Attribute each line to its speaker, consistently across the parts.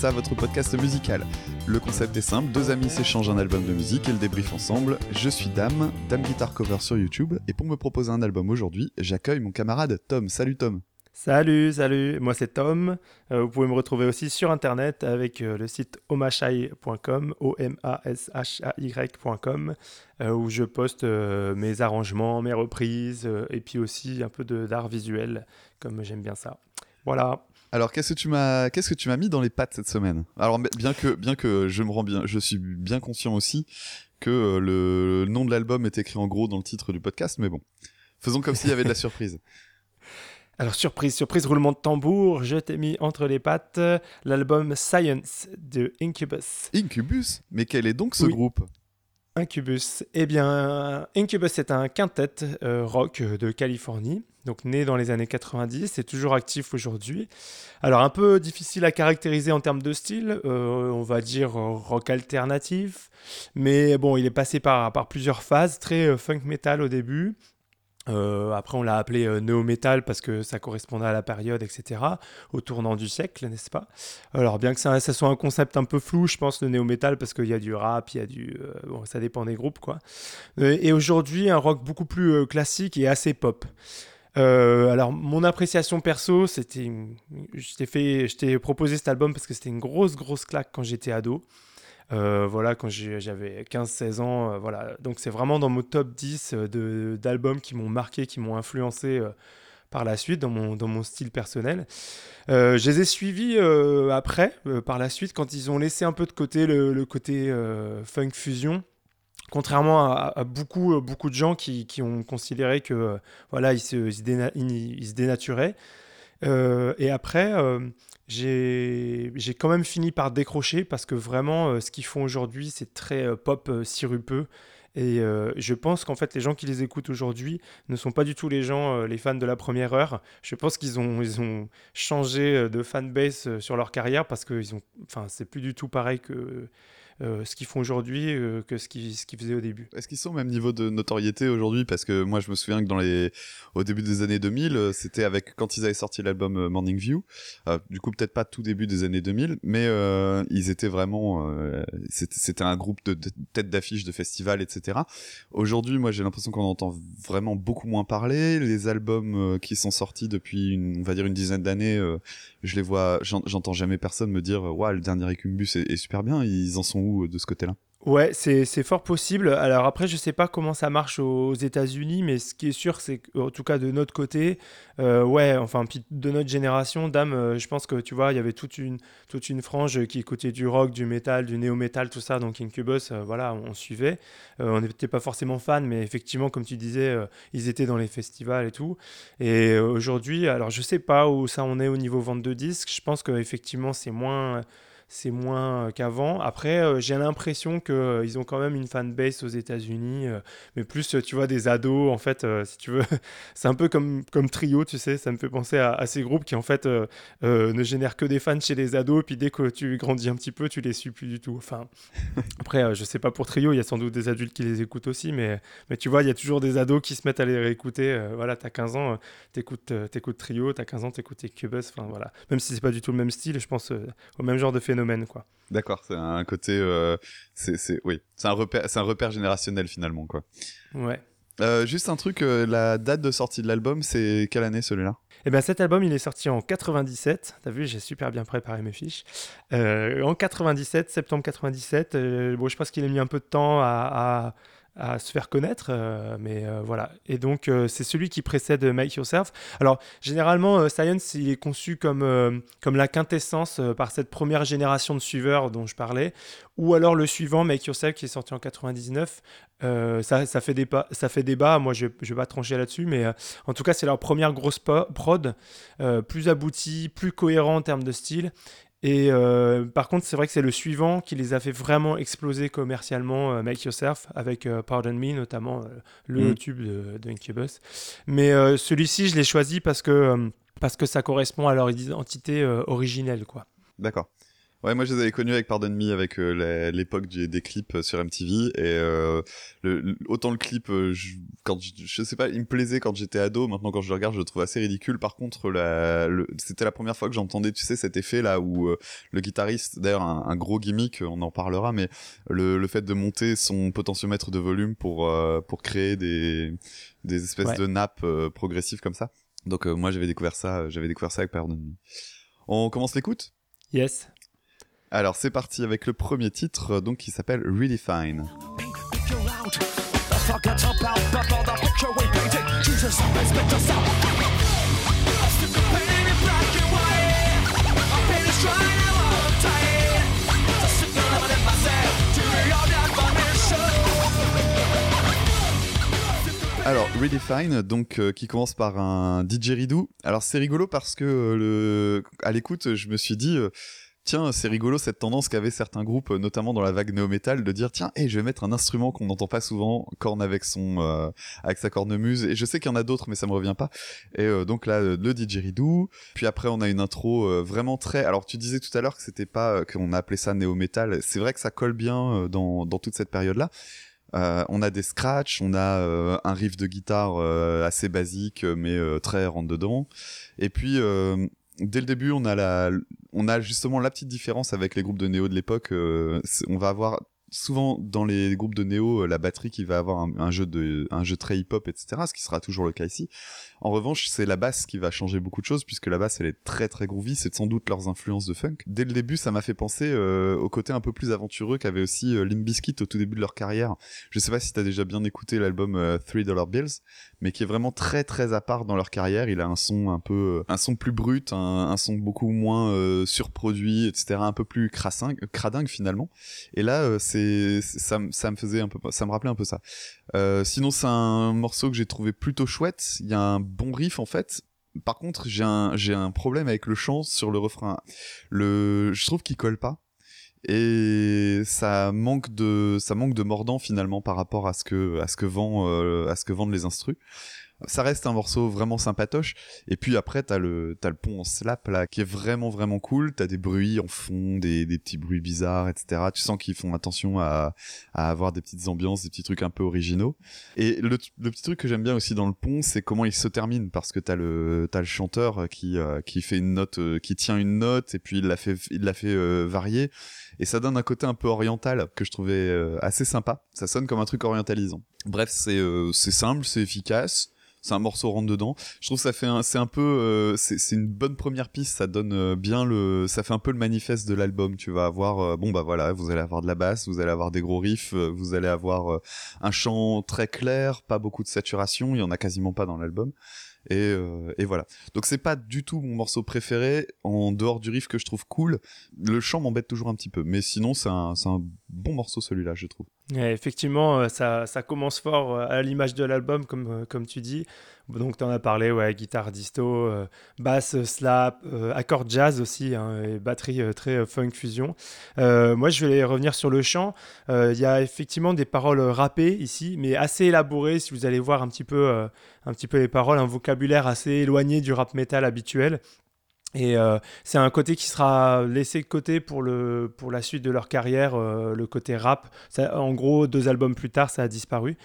Speaker 1: ça, votre podcast musical. Le concept est simple, deux amis s'échangent un album de musique et le débriefent ensemble. Je suis Dame, Dame Guitar Cover sur YouTube, et pour me proposer un album aujourd'hui, j'accueille mon camarade Tom. Salut Tom
Speaker 2: Salut, salut, moi c'est Tom. Euh, vous pouvez me retrouver aussi sur internet avec euh, le site omashai.com, O-M-A-S-H-A-Y.com, euh, où je poste mes arrangements, mes reprises, et puis aussi un peu d'art visuel, comme j'aime bien ça. Voilà.
Speaker 1: Alors, qu'est-ce que tu m'as, qu'est-ce que tu m'as mis dans les pattes cette semaine? Alors, bien que, bien que je me rends bien, je suis bien conscient aussi que le nom de l'album est écrit en gros dans le titre du podcast, mais bon, faisons comme s'il y avait de la surprise.
Speaker 2: Alors, surprise, surprise, roulement de tambour, je t'ai mis entre les pattes l'album Science de Incubus.
Speaker 1: Incubus? Mais quel est donc ce groupe?
Speaker 2: Incubus. Eh bien, Incubus est un quintet euh, rock de Californie, donc né dans les années 90 et toujours actif aujourd'hui. Alors, un peu difficile à caractériser en termes de style, euh, on va dire rock alternatif, mais bon, il est passé par, par plusieurs phases, très euh, funk metal au début, euh, après, on l'a appelé euh, néo-metal parce que ça correspondait à la période, etc., au tournant du siècle, n'est-ce pas? Alors, bien que ça, soit un concept un peu flou, je pense, le néo-metal, parce qu'il y a du rap, il y a du. Euh, bon, ça dépend des groupes, quoi. et aujourd'hui, un rock beaucoup plus classique et assez pop. Alors, mon appréciation perso, c'était. Je t'ai proposé cet album parce que c'était une grosse, grosse claque quand j'étais ado. Euh, voilà, quand j'avais 15-16 ans. Euh, voilà. Donc c'est vraiment dans mon top 10 euh, d'albums qui m'ont marqué, qui m'ont influencé par la suite dans mon, dans mon style personnel. je les ai suivis après, par la suite, quand ils ont laissé un peu de côté le, côté funk fusion. Contrairement à, beaucoup, beaucoup de gens qui, ont considéré que voilà, ils se, se dénaturaient. et après, j'ai quand même fini par décrocher parce que vraiment, euh, ce qu'ils font aujourd'hui, c'est très euh, pop euh, sirupeux. Et je pense qu'en fait, les gens qui les écoutent aujourd'hui ne sont pas du tout les gens, les fans de la première heure. Je pense qu'ils ont, ils ont changé de fanbase sur leur carrière parce que ils ont, c'est plus du tout pareil que euh, ce qu'ils font aujourd'hui euh, que ce qu'ils ce faisaient au début.
Speaker 1: Est-ce qu'ils sont au même niveau de notoriété aujourd'hui? Parce que moi, je me souviens que dans les... au début des années 2000, euh, c'était avec quand ils avaient sorti l'album Morning View. du coup, peut-être pas tout début des années 2000, mais ils étaient vraiment. c'était un groupe de, de têtes d'affiche de festivals, etc. Aujourd'hui, moi, j'ai l'impression qu'on entend vraiment beaucoup moins parler. Les albums qui sont sortis depuis, une, on va dire, une dizaine d'années, je les vois, j'entends jamais personne me dire, ouais, le dernier Ecumbus est, est super bien. Ils en sont où de ce côté-là?
Speaker 2: Ouais, c'est fort possible. Alors après, je sais pas comment ça marche aux États-Unis, mais ce qui est sûr, c'est qu'en tout cas de notre côté, euh, ouais, enfin de notre génération, dame, euh, je pense que tu vois, il y avait toute une toute une frange qui écoutait du rock, du métal, du néo-métal, tout ça. Donc Incubus, euh, voilà, on, suivait. on n'était pas forcément fans, mais effectivement, comme tu disais, ils étaient dans les festivals et tout. Et aujourd'hui, alors je sais pas où ça en est au niveau vente de disques. Je pense qu'effectivement, c'est moins c'est moins euh, qu'avant. Après, euh, j'ai l'impression qu'ils euh, ils ont quand même une fanbase aux États-Unis, mais plus, tu vois, des ados, en fait, si tu veux. c'est un peu comme, comme Trio, tu sais, ça me fait penser à, ces groupes qui, en fait, ne génèrent que des fans chez les ados, puis dès que tu grandis un petit peu, tu les suis plus du tout. Enfin, après, je sais pas pour Trio, il y a sans doute des adultes qui les écoutent aussi, mais, mais tu vois, il y a toujours des ados qui se mettent à les réécouter. voilà, t'as 15 ans, t'écoutes, t'écoutes Trio, t'as 15 ans, t'écoutes Cubus, enfin voilà. Même si c'est pas du tout le même style, je pense au même genre de phénomène quoi.
Speaker 1: D'accord, c'est un côté, euh, c'est, oui, c'est un repère, c'est un repère générationnel finalement, quoi.
Speaker 2: Ouais.
Speaker 1: Euh, juste un truc, euh, la date de sortie de l'album, c'est quelle année celui-là?
Speaker 2: Eh bien cet album, il est sorti en 97. T'as vu, j'ai super bien préparé mes fiches. en 97, septembre 97. bon, je pense qu'il a mis un peu de temps à à se faire connaître, euh, mais euh, voilà. Et donc, euh, c'est celui qui précède Make Yourself. Alors, généralement, Science, il est conçu comme, comme la quintessence par cette première génération de suiveurs dont je parlais, ou alors le suivant, Make Yourself, qui est sorti en 99. ça, ça, fait débat, ça fait débat, moi je ne vais pas trancher là-dessus, mais en tout cas, c'est leur première grosse prod, plus aboutie, plus cohérent en termes de style, et euh, par contre, c'est vrai que c'est le suivant qui les a fait vraiment exploser commercialement, euh, Make Yourself, avec euh, Pardon Me, notamment le mm. tube de, de, Incubus. Mais celui-ci, je l'ai choisi parce que, parce que ça correspond à leur identité originelle. quoi.
Speaker 1: D'accord. Ouais, moi je les avais connus avec Pardon Me, avec euh, l'époque des, clips euh, sur MTV. Et euh, le, autant le clip, euh, je, quand je, sais pas, il me plaisait quand j'étais ado. Maintenant, quand je le regarde, je le trouve assez ridicule. Par contre, c'était la première fois que j'entendais, tu sais, cet effet là où le guitariste, d'ailleurs, un, gros gimmick, on en parlera, mais le, le fait de monter son potentiomètre de volume pour pour créer des des espèces de nappes progressives comme ça. Donc moi j'avais découvert ça, j'avais découvert ça avec Pardon Me. On commence l'écoute?
Speaker 2: Yes.
Speaker 1: Alors c'est parti avec le premier titre donc qui s'appelle Really Fine. Alors, Really Fine, donc euh, qui commence par un didgeridoo. Alors c'est rigolo parce que euh, le... à l'écoute, je me suis dit, euh, tiens, c'est rigolo cette tendance qu'avaient certains groupes, notamment dans la vague néo-metal, de dire tiens, hey, je vais mettre un instrument qu'on n'entend pas souvent, corne avec son, euh, avec sa cornemuse. Et je sais qu'il y en a d'autres, mais ça me revient pas. Et euh, donc là, le didgeridoo. Puis après, on a une intro euh, vraiment très. Alors tu disais tout à l'heure que c'était pas qu'on appelait ça néo-metal. C'est vrai que ça colle bien dans dans toute cette période-là. on a des scratchs, on a un riff de guitare assez basique mais très rentre dedans. Et puis dès le début, on a la, on a justement la petite différence avec les groupes de néo de l'époque. Euh, on va avoir souvent dans les groupes de néo euh, la batterie qui va avoir un, jeu de un jeu très hip hop etc ce qui sera toujours le cas ici en revanche c'est la basse qui va changer beaucoup de choses puisque la basse elle est très très groovy. C'est sans doute leurs influences de funk. Dès le début ça m'a fait penser euh, au côté un peu plus aventureux qu'avait aussi euh, au tout début de leur carrière. Je sais pas si t'as déjà bien écouté l'album euh, Three Dollar Bills mais qui est vraiment très très à part dans leur carrière. Il a un son un peu un son plus brut un, son beaucoup moins surproduit etc un peu plus crassingue, cradingue finalement. Et là c'est ça, ça me faisait un peu ça me rappelait un peu ça euh, sinon c'est un morceau que j'ai trouvé plutôt chouette. Il y a un bon riff en fait. Par contre j'ai un j'ai un problème avec le chant sur le refrain. Le je trouve qu'il colle pas. Et ça manque de ça manque de mordant finalement par rapport à ce que à ce que vend euh, à ce que vendent les instrus ça reste un morceau vraiment sympatoche. Et puis après, t'as le, t'as le pont en slap là, qui est vraiment vraiment cool. T'as des bruits en fond, des, des petits bruits bizarres, etc. Tu sens qu'ils font attention à, à avoir des petites ambiances, des petits trucs un peu originaux. Et le, le petit truc que j'aime bien aussi dans le pont, c'est comment il se termine, parce que t'as le, t'as le chanteur qui, euh, qui fait une note, euh, qui tient une note, et puis il l'a fait, il l'a fait euh, varier. Et ça donne un côté un peu oriental que je trouvais assez sympa. Ça sonne comme un truc orientalisant. Bref, c'est, c'est simple, c'est efficace c'est un morceau rentre dedans. Je trouve que ça fait un, c'est un peu, euh, c'est une bonne première piste. Ça donne euh, bien le, ça fait un peu le manifeste de l'album. Tu vas avoir, euh, bon bah voilà, vous allez avoir de la basse, vous allez avoir des gros riffs, vous allez avoir un chant très clair, pas beaucoup de saturation. Il y en a quasiment pas dans l'album. Et, euh, et, voilà. Donc c'est pas du tout mon morceau préféré, en dehors du riff que je trouve cool. Le chant m'embête toujours un petit peu, mais sinon c'est un, bon morceau celui-là, je trouve.
Speaker 2: effectivement, ça, ça, commence fort à l'image de l'album, comme, comme tu dis. Donc, tu en as parlé, ouais, guitare disto, euh, basse slap, euh, accord jazz aussi, hein, et batterie euh, très funk fusion. moi, je vais revenir sur le chant. Il y a effectivement des paroles rappées ici, mais assez élaborées. Si vous allez voir un petit peu, un petit peu les paroles, un vocabulaire assez éloigné du rap metal habituel. Et euh, c'est un côté qui sera laissé de côté pour, le, pour la suite de leur carrière, euh, le côté rap. en gros, deux albums plus tard, ça a disparu.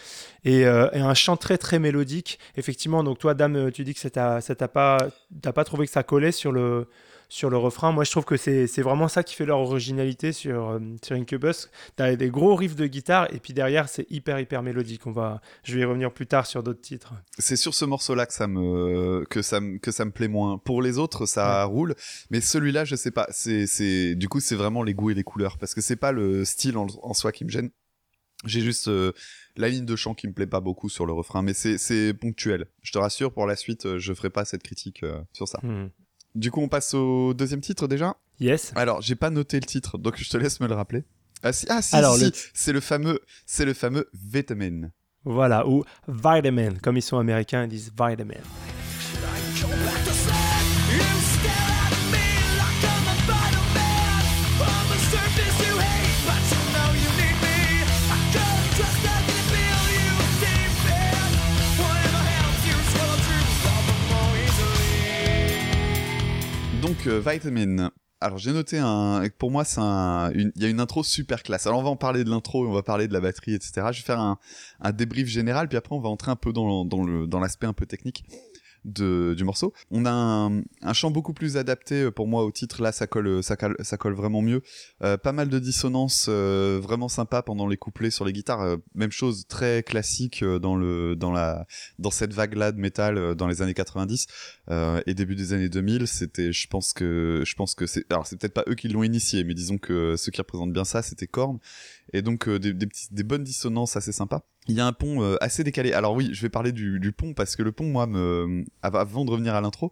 Speaker 2: Et, euh, et, un chant très très mélodique. Effectivement, donc toi, Dame, tu dis que ça t'a pas, pas trouvé que ça collait sur le, sur le refrain. Moi, je trouve que c'est vraiment ça qui fait leur originalité sur, euh, sur Incubus. Tu as des gros riffs de guitare et puis derrière, c'est hyper, hyper mélodique. On va, je vais y revenir plus tard sur d'autres titres.
Speaker 1: C'est sur ce morceau-là que, ça me, que, ça me, que ça me plaît moins. Pour les autres, ça roule. Mais celui-là, je sais pas. c'est Du coup, c'est vraiment les goûts et les couleurs. Parce que c'est pas le style en, soi qui me gêne. J'ai juste euh, la ligne de chant qui me plaît pas beaucoup sur le refrain, mais c'est ponctuel. Je te rassure, pour la suite, euh, je ferai pas cette critique sur ça. Hmm. Du coup, on passe au deuxième titre déjà
Speaker 2: Yes.
Speaker 1: Alors, j'ai pas noté le titre, donc je te laisse me le rappeler. Ah si, ah, si, Alors, c'est le fameux, c'est le fameux Vitamin.
Speaker 2: Voilà, ou Vitamin, comme ils sont américains, ils disent Vitamin.
Speaker 1: Vitamin. alors j'ai noté un. Pour moi, c'est un. Il y a une intro super classe. Alors on va en parler de l'intro, on va parler de la batterie, etc. Je vais faire un, débrief général, puis après on va entrer un peu dans le dans l'aspect un peu technique de, du morceau. On a un, un, chant beaucoup plus adapté euh, pour moi au titre. Là, ça colle, ça colle, ça colle vraiment mieux. Euh, pas mal de dissonances euh, vraiment sympa pendant les couplets sur les guitares. Euh, même chose très classique euh, dans le dans la dans cette vague là de métal dans les années 90 et début des années 2000. C'était, je pense que je pense que c'est alors c'est peut-être pas eux qui l'ont initié, mais disons que ceux qui représentent bien ça, c'était Korn et donc des, des, des bonnes dissonances assez sympas il y a un pont euh, assez décalé. Alors oui, je vais parler du, du, pont parce que le pont, moi, me, avant de revenir à l'intro,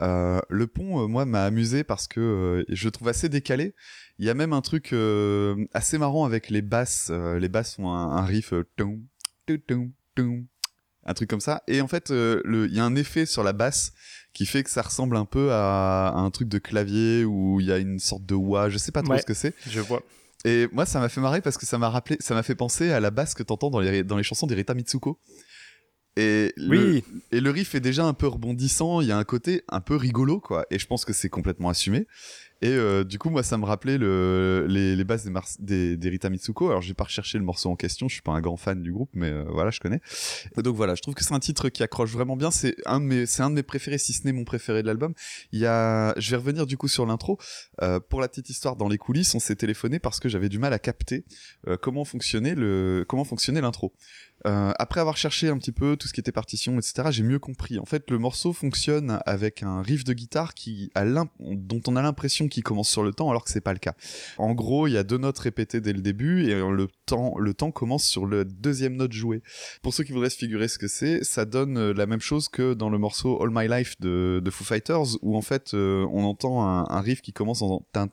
Speaker 1: euh, le pont, euh, moi, m'a amusé parce que euh, je le trouve assez décalé. Il y a même un truc assez marrant avec les basses. les basses ont un, un riff, un truc comme ça. Et en fait, il y a un effet sur la basse qui fait que ça ressemble un peu à, à un truc de clavier où il y a une sorte de wah. Je sais pas trop
Speaker 2: ouais,
Speaker 1: ce que c'est.
Speaker 2: Je vois.
Speaker 1: Et moi, ça m'a fait marrer parce que ça m'a rappelé, ça m'a fait penser à la basse que t'entends dans les, dans les chansons d'Erita Mitsuko. Et le,
Speaker 2: oui.
Speaker 1: et le riff est déjà un peu rebondissant, il y a un côté un peu rigolo, quoi. Et je pense que c'est complètement assumé. Et euh, du coup, moi, ça me rappelait le, les, les bases des, Mars, des, des Rita Mitsuko. Alors, j'ai pas recherché le morceau en question, je suis pas un grand fan du groupe, mais euh, voilà, je connais. Et donc voilà, je trouve que c'est un titre qui accroche vraiment bien. C'est un de mes, c'est un de mes préférés, si ce n'est mon préféré de l'album. Il y a, je vais revenir du coup sur l'intro. Euh, pour la petite histoire, dans les coulisses, on s'est téléphoné parce que j'avais du mal à capter euh, comment fonctionnait le, comment fonctionnait l'intro. Euh, après avoir cherché un petit peu tout ce qui était partition, etc., j'ai mieux compris. En fait, le morceau fonctionne avec un riff de guitare qui a dont on a l'impression qu'il commence sur le temps, alors que c'est pas le cas. En gros, il y a deux notes répétées dès le début et le temps, le temps commence sur le deuxième note jouée. Pour ceux qui voudraient se figurer ce que c'est, ça donne la même chose que dans le morceau All My Life de, Foo Fighters, où en fait euh, on entend un, riff qui commence en tin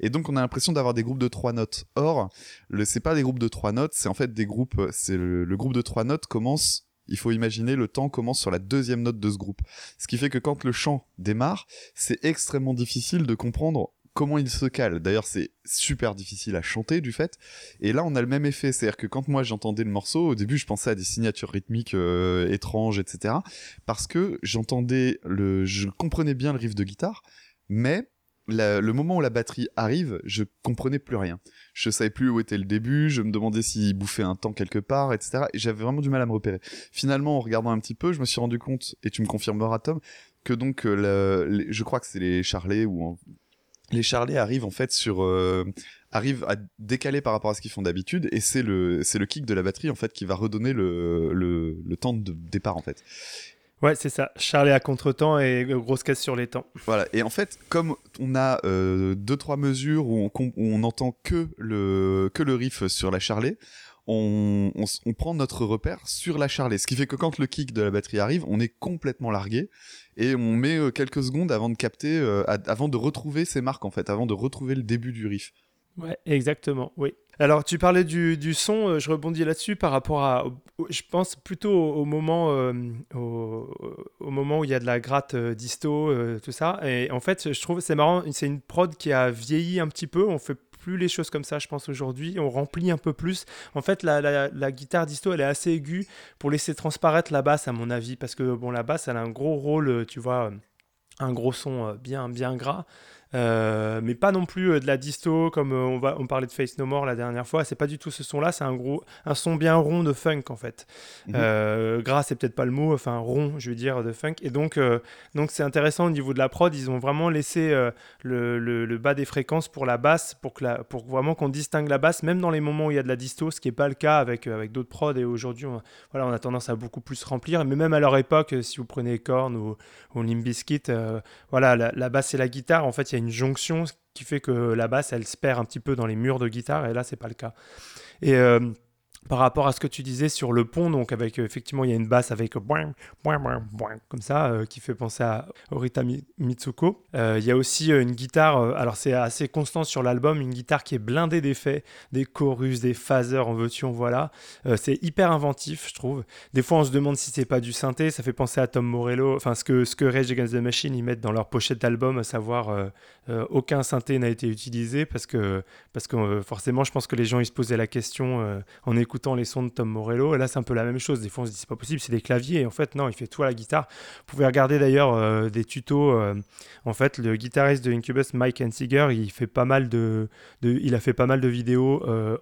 Speaker 1: et donc on a l'impression d'avoir des groupes de trois notes. Or, le c'est pas des groupes de trois notes, c'est en fait des groupes. C'est le, groupe de trois notes commence. Il faut imaginer le temps commence sur la deuxième note de ce groupe. Ce qui fait que quand le chant démarre, c'est extrêmement difficile de comprendre comment il se cale. D'ailleurs, c'est super difficile à chanter du fait. Et là, on a le même effet. C'est-à-dire que quand moi j'entendais le morceau, au début, je pensais à des signatures rythmiques euh, étranges, etc. Parce que j'entendais le, je comprenais bien le riff de guitare, mais le moment où la batterie arrive, je comprenais plus rien. Je savais plus où était le début, je me demandais s'il bouffait un temps quelque part, etc. Et j'avais vraiment du mal à me repérer. Finalement, en regardant un petit peu, je me suis rendu compte, et tu me confirmeras, Tom, que donc, euh, je crois que c'est les charlets ou les charlets arrivent en fait sur euh, arrivent à décaler par rapport à ce qu'ils font d'habitude et c'est le c'est le kick de la batterie en fait qui va redonner le le, le temps de départ en fait.
Speaker 2: Ouais, c'est ça. Charlet à contre-temps et grosse casse sur les temps.
Speaker 1: Voilà. Et en fait, comme on a euh, deux trois mesures où on, où on entend que le que le riff sur la charlet, on, on, on, prend notre repère sur la charlet. Ce qui fait que quand le kick de la batterie arrive, on est complètement largué et on met euh, quelques secondes avant de capter, euh, avant de retrouver ses marques en fait, avant de retrouver le début du riff.
Speaker 2: Ouais, exactement, oui. Alors, tu parlais du, son, euh, je rebondis là-dessus par rapport à, je pense plutôt au, moment, euh, au, au, moment où il y a de la gratte euh, disto, tout ça. Et en fait, je trouve c'est marrant, c'est une prod qui a vieilli un petit peu. On fait plus les choses comme ça, je pense, aujourd'hui. On remplit un peu plus. En fait, la, la, la, guitare disto, elle est assez aiguë pour laisser transparaître la basse, à mon avis. Parce que, bon, la basse, elle a un gros rôle, tu vois, un gros son bien, bien gras. Euh, mais pas non plus euh, de la disto comme euh, on, va, on parlait de Face No More la dernière fois. C'est pas du tout ce son-là, c'est un gros, un son bien rond de funk en fait. Mm -hmm. gras, c'est peut-être pas le mot, enfin rond, je veux dire, de funk. Et donc, donc c'est intéressant au niveau de la prod. Ils ont vraiment laissé le, le, le, bas des fréquences pour la basse, pour, que la, pour vraiment qu'on distingue la basse, même dans les moments où il y a de la disto, ce qui est pas le cas avec, avec d'autres prods. Et aujourd'hui, on, voilà, on a tendance à beaucoup plus remplir. Mais même à leur époque, si vous prenez Korn ou, ou Limp Bizkit, voilà, la, la basse et la guitare, en fait, il y a une jonction qui fait que la basse elle se perd un petit peu dans les murs de guitare et là c'est pas le cas. Et euh, par rapport à ce que tu disais sur le pont, donc avec effectivement il y a une basse avec boing, boing, boing, boing, comme ça euh, qui fait penser à Orita Mitsuko. Euh, il y a aussi une guitare, euh, alors c'est assez constant sur l'album, une guitare qui est blindée d'effets, des chorus, des phasers, en veux-tu, en voilà. Euh, c'est hyper inventif, je trouve. Des fois on se demande si c'est pas du synthé, ça fait penser à Tom Morello, enfin ce que ce que Rage Against the Machine ils mettent dans leur pochette d'album, à savoir euh, aucun synthé n'a été utilisé parce que parce que forcément je pense que les gens ils se posaient la question en écoutant écoutant les sons de Tom Morello. Et là, c'est un peu la même chose. Des fois, on se dit c'est pas possible, c'est des claviers. Et en fait, non, il fait tout à la guitare. Vous pouvez regarder d'ailleurs euh, des tutos. Euh, en fait, le guitariste de Incubus, Mike Hensiger, il fait pas mal de, il a fait pas mal de vidéos euh,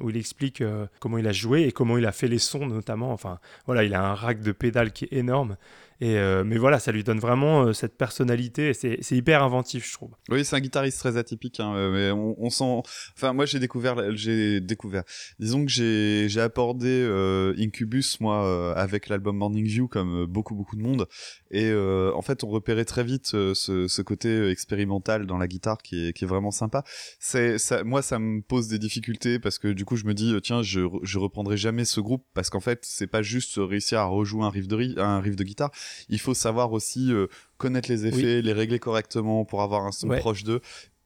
Speaker 2: où il explique comment il a joué et comment il a fait les sons, notamment. Enfin, voilà, il a un rack de pédales qui est énorme. Euh, mais voilà, ça lui donne vraiment euh, cette personnalité. C'est hyper inventif, je trouve.
Speaker 1: Oui, c'est un guitariste très atypique. Hein, euh, mais on, sent. Enfin, moi, j'ai découvert. J'ai découvert. Disons que j'ai abordé Incubus moi avec l'album Morning View comme beaucoup beaucoup de monde. Et en fait, on repérait très vite ce, côté expérimental dans la guitare qui est, vraiment sympa. Moi, ça me pose des difficultés parce que du coup, je me dis tiens, je je reprendrai jamais ce groupe parce qu'en fait, c'est pas juste réussir à rejouer un riff de un riff de guitare il faut savoir aussi euh, connaître les effets, les régler correctement pour avoir un son proche d'eux.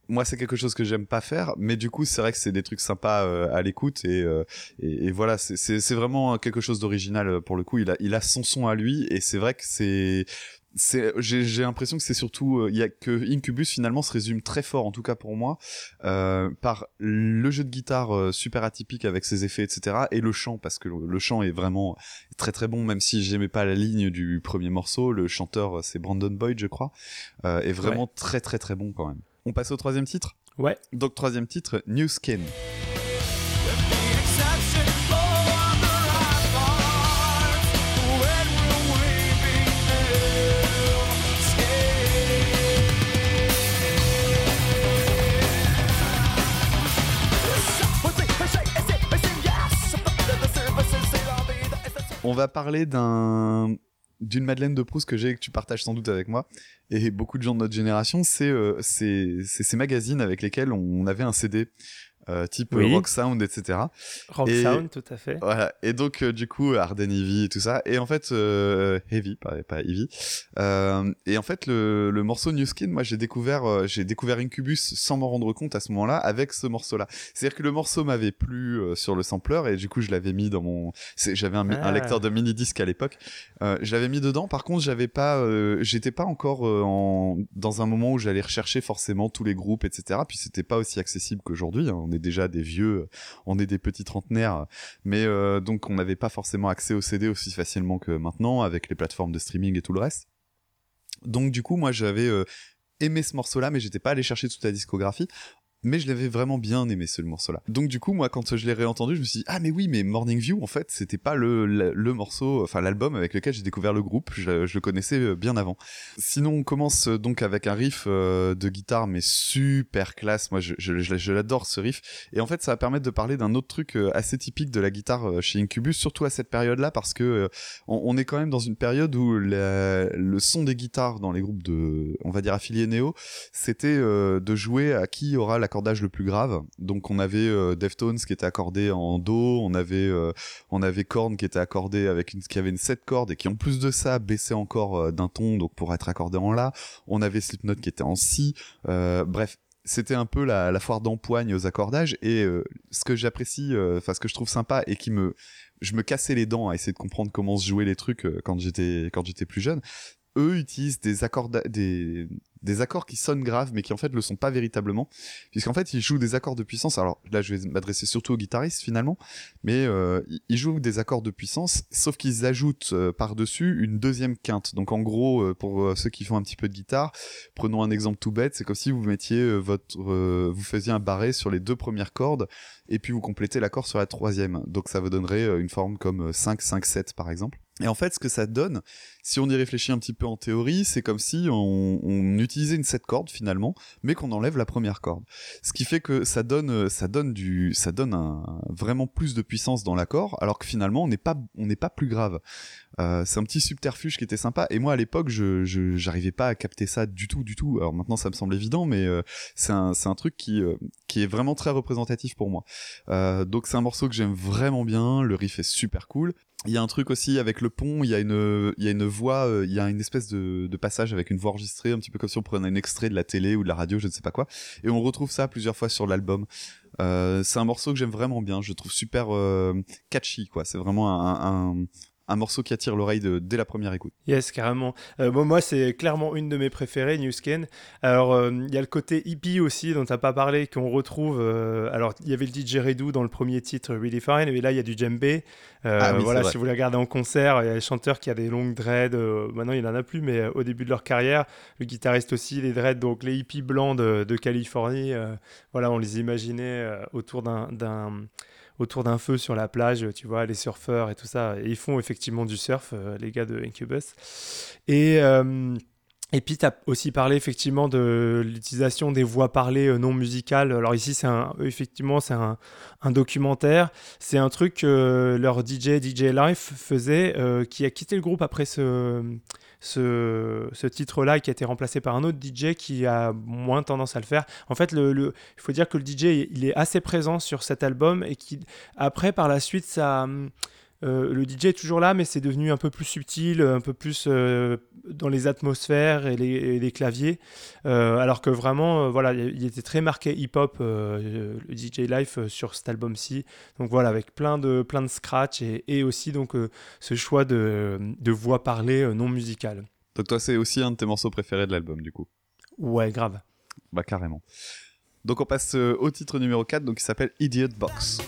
Speaker 1: Moi c'est quelque chose que j'aime pas faire mais du coup c'est vrai que c'est des trucs sympas euh, à l'écoute euh, et, et, voilà c'est vraiment quelque chose d'original pour le coup. Il a il a son son à lui et c'est vrai que c'est j'ai l'impression que c'est surtout euh, il y a que Incubus finalement se résume très fort en tout cas pour moi euh, par le jeu de guitare euh, super atypique avec ses effets etc et le chant parce que le, chant est vraiment très très bon même si j'aimais pas la ligne du premier morceau. Le chanteur c'est Brandon Boyd je crois est vraiment très très très bon quand même. On passe au troisième titre?
Speaker 2: Ouais.
Speaker 1: Donc troisième titre New Skin on va parler d'un d'une Madeleine de Proust que j'ai que tu partages sans doute avec moi et beaucoup de gens de notre génération, c'est euh, ces magazines avec lesquels on avait un CD euh, type rock sound, etc.
Speaker 2: Rock sound, tout à fait.
Speaker 1: Voilà. Et donc, euh, du coup, Arden Heavy et tout ça. Et en fait, euh, Heavy, pas, pas Heavy. et en fait, le, le morceau New Skin, moi, j'ai découvert, j'ai découvert Incubus sans m'en rendre compte à ce moment-là avec ce morceau-là. C'est-à-dire que le morceau m'avait plu sur le sampler et du coup, je l'avais mis dans mon, j'avais un, un, ah. lecteur de mini disque à l'époque. je l'avais mis dedans. Par contre, j'avais pas, j'étais pas encore en, dans un moment où j'allais rechercher forcément tous les groupes, etc. Puis c'était pas aussi accessible qu'aujourd'hui. Hein déjà des vieux, on est des petits trentenaires, mais euh, donc on n'avait pas forcément accès au CD aussi facilement que maintenant avec les plateformes de streaming et tout le reste. Donc du coup, moi j'avais euh, aimé ce morceau-là, mais j'étais pas allé chercher toute la discographie mais je l'avais vraiment bien aimé ce morceau-là. Donc du coup, moi, quand je l'ai réentendu, je me suis dit ah mais oui, mais Morning View, en fait, c'était pas le, le, morceau, enfin l'album avec lequel j'ai découvert le groupe. Je, le connaissais euh, bien avant. Sinon, on commence euh, donc avec un riff euh, de guitare mais super classe. Moi, je, je, je l'adore ce riff. Et en fait, ça va permettre de parler d'un autre truc assez typique de la guitare chez Incubus, surtout à cette période-là, parce que on, est quand même dans une période où le son des guitares dans les groupes de, on va dire affiliés néo, c'était de jouer à qui aura la le plus grave. Donc on avait euh, Deftones qui était accordé en do, on avait euh, on avait Korn qui était accordé avec une qui avait une 7 cordes et qui en plus de ça baissait encore euh, d'un ton donc pour être accordé en la. On avait Slipknot qui était en si. bref, c'était un peu la, la foire d'empoigne aux accordages et ce que j'apprécie enfin ce que je trouve sympa et qui me je me cassais les dents à essayer de comprendre comment se jouer les trucs quand j'étais quand j'étais plus jeune eux utilisent des accords des des accords qui sonnent graves mais qui en fait le sont pas véritablement. Puisqu'en fait ils jouent des accords de puissance. Alors là je vais m'adresser surtout aux guitaristes finalement. Mais euh, ils jouent des accords de puissance sauf qu'ils ajoutent euh, par-dessus une deuxième quinte. Donc en gros euh, pour ceux qui font un petit peu de guitare prenons un exemple tout bête. C'est comme si vous mettiez votre vous faisiez un barré sur les deux premières cordes et puis vous complétez l'accord sur la troisième. Donc ça vous donnerait une forme comme 5 5 7 par exemple. Et en fait, ce que ça donne, si on y réfléchit un petit peu en théorie, c'est comme si on, on utilisait une 7 cordes finalement, mais qu'on enlève la première corde. Ce qui fait que ça donne, ça donne du, ça donne un, vraiment plus de puissance dans l'accord, alors que finalement on n'est pas, on n'est pas plus grave. Euh, c'est un petit subterfuge qui était sympa. Et moi à l'époque, je, je j'arrivais pas à capter ça du tout, du tout. Alors maintenant ça me semble évident, mais euh, c'est un, c'est un truc qui, euh, qui est vraiment très représentatif pour moi. Euh, donc c'est un morceau que j'aime vraiment bien. Le riff est super cool. Il y a un truc aussi avec le pont, il y a une, il y a une voix, euh, il y a une espèce de, de, passage avec une voix enregistrée, un petit peu comme si on prenait un extrait de la télé ou de la radio, je ne sais pas quoi. Et on retrouve ça plusieurs fois sur l'album. Euh, c'est un morceau que j'aime vraiment bien, je trouve super euh, catchy, quoi. C'est vraiment un, un, un morceau qui attire l'oreille dès la première écoute.
Speaker 2: Yes, carrément. Euh, moi, c'est clairement une de mes préférées, New Skin. Alors, euh, il y a le côté hippie aussi, dont tu n'as pas parlé, qu'on retrouve. Euh, alors, il y avait le DJ Redou dans le premier titre, Really Fine, et là, il y a du djembé. Ah voilà, si vous les regardez en concert, il y a des chanteurs qui ont des longues dreads. maintenant, il n'en a plus, mais au début de leur carrière, le guitariste aussi, les dreads, donc les hippies blancs de, de Californie, voilà, on les imaginait autour d'un autour d'un feu sur la plage, tu vois, les surfeurs et tout ça. Et ils font effectivement du surf, euh, les gars de Incubus. Et. Euh, et puis, tu as aussi parlé effectivement de l'utilisation des voix parlées euh, non musicales. Alors ici, c'est effectivement, c'est un, documentaire. C'est un truc que leur DJ, DJ Life, faisait, qui a quitté le groupe après ce, ce, titre-là qui a été remplacé par un autre DJ qui a moins tendance à le faire. En fait, il faut dire que le DJ, il est assez présent sur cet album et qui, après, par la suite, ça... Euh, le DJ est toujours là, mais c'est devenu un peu plus subtil, un peu plus euh, dans les atmosphères et les, claviers. Euh, alors que vraiment, voilà, il était très marqué hip-hop, le DJ Life sur cet album-ci. Donc voilà, avec plein de, plein de scratch et, aussi donc ce choix de, de voix parlée non musicale.
Speaker 1: Donc toi, c'est aussi un de tes morceaux préférés de l'album, du coup?
Speaker 2: Ouais, grave.
Speaker 1: Bah carrément. Donc on passe au titre numéro 4, donc qui s'appelle Idiot Box.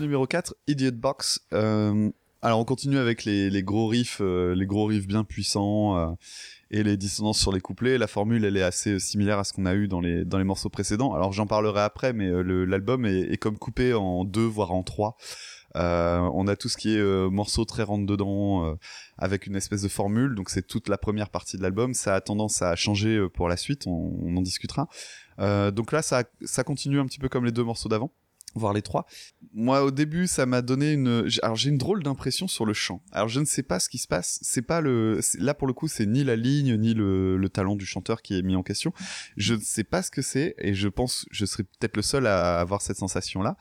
Speaker 1: Numéro 4, Idiot Box. Euh, alors, on continue avec les, gros riffs, euh, les gros riffs bien puissants euh, et les dissonances sur les couplets. La formule, elle est assez similaire à ce qu'on a eu dans les, dans les morceaux précédents. Alors, j'en parlerai après, mais l'album est, est, comme coupé en deux, voire en trois. on a tout ce qui est morceaux très rentre dedans avec une espèce de formule. Donc c'est toute la première partie de l'album. Ça a tendance à changer pour la suite. On, on en discutera. donc là, ça, ça continue un petit peu comme les deux morceaux d'avant voir les trois. Moi, au début, ça m'a donné une. Alors, j'ai une drôle d'impression sur le chant. Alors, je ne sais pas ce qui se passe. C'est pas le. Là, pour le coup, c'est ni la ligne ni le... le, talent du chanteur qui est mis en question. Je ne sais pas ce que c'est et je pense, je serais peut-être le seul à avoir cette sensation-là.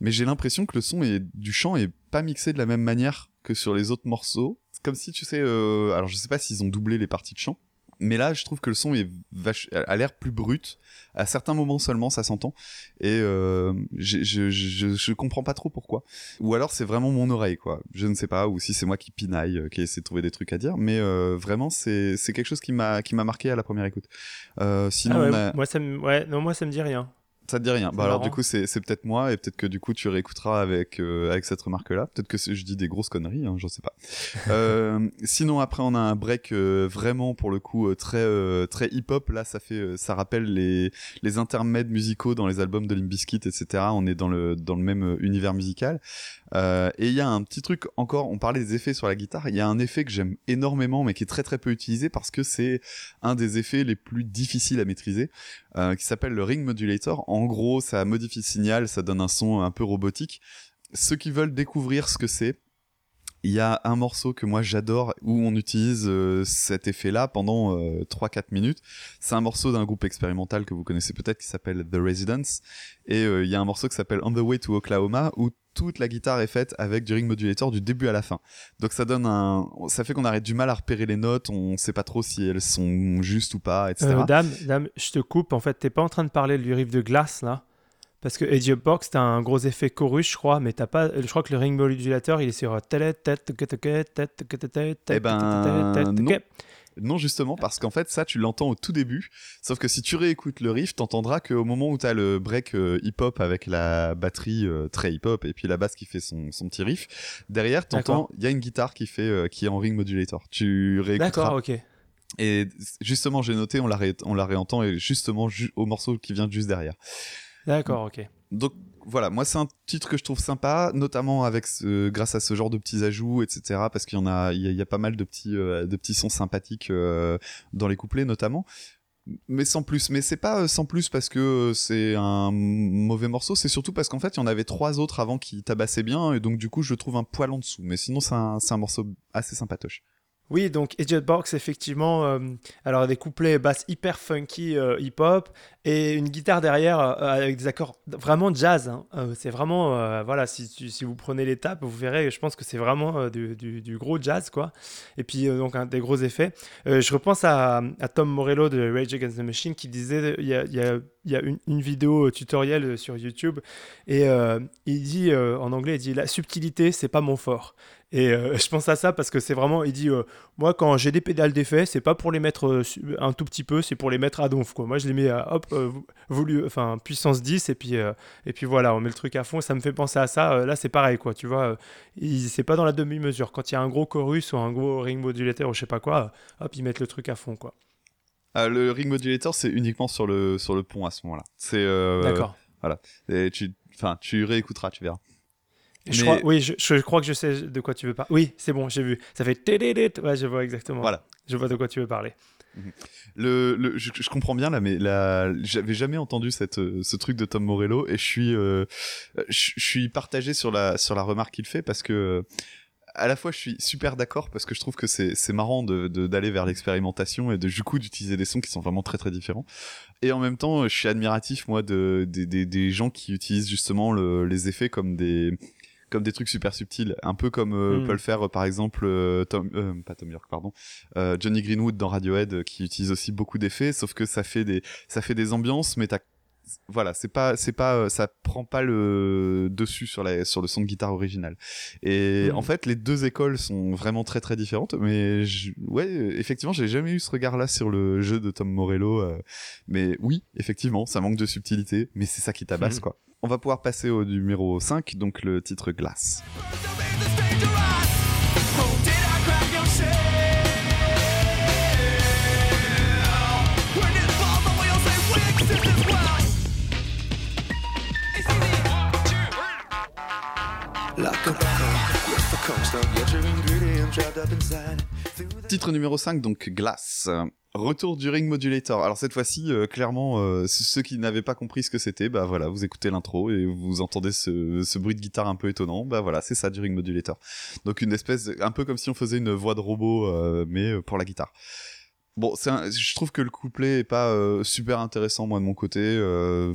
Speaker 1: Mais j'ai l'impression que le son du chant est pas mixé de la même manière que sur les autres morceaux. Comme si, tu sais, euh... alors je sais pas s'ils ont doublé les parties de chant, mais là je trouve que le son est vache... a l'air plus brut. À certains moments seulement ça s'entend. Et euh, je, je, je, je, comprends pas trop pourquoi. Ou alors c'est vraiment mon oreille quoi. Je ne sais pas. Ou si c'est moi qui pinaille euh, qui essaie de trouver des trucs à dire. Mais euh, vraiment c'est c'est quelque chose qui m'a qui m'a marqué à la première écoute. Euh, sinon
Speaker 2: ah moi ça me ouais non moi ça me dit rien
Speaker 1: ça te dit rien. Bah alors du coup c'est peut-être moi et peut-être que du coup tu réécouteras avec euh, avec cette remarque là. Peut-être que je dis des grosses conneries, hein, j'en sais pas. euh, sinon après on a un break euh, vraiment pour le coup euh, très très hip hop. Là ça fait ça rappelle les les intermèdes musicaux dans les albums de Limbiskit etc. On est dans le dans le même univers musical. Euh, et il y a un petit truc encore, on parlait des effets sur la guitare, il y a un effet que j'aime énormément mais qui est très très peu utilisé parce que c'est un des effets les plus difficiles à maîtriser, euh, qui s'appelle le ring modulator. En gros, ça modifie le signal, ça donne un son un peu robotique. Ceux qui veulent découvrir ce que c'est, il y a un morceau que moi j'adore où on utilise euh, cet effet-là pendant 3-4 minutes. C'est un morceau d'un groupe expérimental que vous connaissez peut-être qui s'appelle The Residence. Et il y a un morceau qui s'appelle On the Way to Oklahoma où toute la guitare est faite avec du ring modulator du début à la fin. Donc ça donne un, ça fait qu'on arrête du mal à repérer les notes, on sait pas trop si elles sont justes ou pas, etc.
Speaker 2: Euh, dame, dame, je te coupe. En fait, t'es pas en train de parler du riff de glace là, parce que Edge Box t'as un gros effet chorus, je crois, mais t'as pas. Je crois que le ring modulator il est sur.
Speaker 1: Eh ben non. Non, justement, parce qu'en fait, ça, tu l'entends au tout début. Sauf que si tu réécoutes le riff, t'entendras qu'au moment où t'as le break euh, hip-hop avec la batterie euh, très hip-hop et puis la basse qui fait son, son petit riff, derrière, t'entends, il y a une guitare qui fait, euh, qui est en ring modulator. Tu réécouteras.
Speaker 2: D'accord, ok.
Speaker 1: Et justement, j'ai noté, on la, on la réentend et justement au morceau qui vient juste derrière.
Speaker 2: D'accord, ok.
Speaker 1: Donc voilà, moi c'est un titre que je trouve sympa, notamment avec ce, grâce à ce genre de petits ajouts, etc. Parce qu'il y en a, il y, a pas mal de petits, euh, de petits sons sympathiques euh, dans les couplets notamment. Mais sans plus, mais c'est pas euh, sans plus parce que c'est un mauvais morceau, c'est surtout parce qu'en fait il y en avait trois autres avant qui tabassaient bien et donc du coup je trouve un poil en dessous. Mais sinon c'est un, un morceau assez sympatoche.
Speaker 2: Oui, donc Idiot Box, effectivement, euh, alors des couplets basses hyper funky euh, hip-hop et une guitare derrière euh, avec des accords vraiment jazz. hein. C'est vraiment, voilà, si, vous prenez l'étape, vous verrez, je pense que c'est vraiment du, gros jazz, quoi. Et puis, donc, des gros effets. Je repense à, Tom Morello de Rage Against the Machine qui disait, il y a, une, une vidéo tutoriel sur YouTube et il dit, en anglais, il dit, la subtilité, c'est pas mon fort. Et euh, je pense à ça parce que c'est vraiment, il dit, euh, moi quand j'ai des pédales d'effet, c'est pas pour les mettre euh, un tout petit peu, c'est pour les mettre à donf quoi. Moi je les mets à hop, voulu, enfin puissance 10 et puis et puis voilà, on met le truc à fond. Ça me fait penser à ça. Là c'est pareil quoi, tu vois, c'est pas dans la demi-mesure. Quand il y a un gros chorus ou un gros ring modulateur ou je sais pas quoi, hop ils mettent le truc à fond quoi.
Speaker 1: Ah, le ring modulator, c'est uniquement sur le, sur le pont à ce moment-là. C'est,
Speaker 2: D'accord.
Speaker 1: et tu, enfin, tu réécouteras, tu verras.
Speaker 2: Je crois, oui, je, je crois que je sais de quoi tu veux parler. Oui, c'est bon, j'ai vu. Ça fait. Ouais, je vois exactement.
Speaker 1: Voilà.
Speaker 2: Je vois de quoi tu veux parler.
Speaker 1: Le, le- je, je comprends bien là, mais la, j'avais jamais entendu cette, euh, ce truc de Tom Morello et je suis, euh, je, je suis partagé sur la, sur la remarque qu'il fait parce que à la fois je suis super d'accord parce que je trouve que c'est, c'est marrant de- d'aller vers l'expérimentation et de du coup d'utiliser des sons qui sont vraiment très très différents. Et en même temps, je suis admiratif moi de, des- des, des gens qui utilisent justement le, les effets comme des comme des trucs super subtils, un peu comme euh,
Speaker 2: Mm.
Speaker 1: peut le faire euh, par exemple euh, Tom, euh, pas Tom York pardon, euh, Johnny Greenwood dans Radiohead qui utilise aussi beaucoup d'effets, sauf que ça fait des ça fait des ambiances, mais t'as voilà, c'est pas c'est pas ça prend pas le dessus sur la sur le son de guitare original. Et
Speaker 2: Mhm.
Speaker 1: en fait, les deux écoles sont vraiment très très différentes, mais je- ouais, effectivement, j'ai jamais eu ce regard-là sur le jeu de Tom Morello, euh, mais oui, effectivement, ça manque de subtilité, mais c'est ça qui tabasse
Speaker 2: Mhm.
Speaker 1: quoi. On va pouvoir passer au numéro 5, donc le titre Glace. Titre numéro 5, donc Glace. Retour du Ring Modulator. Alors cette fois-ci, euh, clairement, euh, ceux qui n'avaient pas compris ce que c'était, bah voilà, vous écoutez l'intro et vous entendez ce, bruit de guitare un peu étonnant. Bah voilà, c'est ça du Ring Modulator. Donc une espèce, un peu comme si on faisait une voix de robot, euh, mais pour la guitare. Bon, un- je trouve que le couplet est pas euh, super intéressant moi de mon côté. Euh,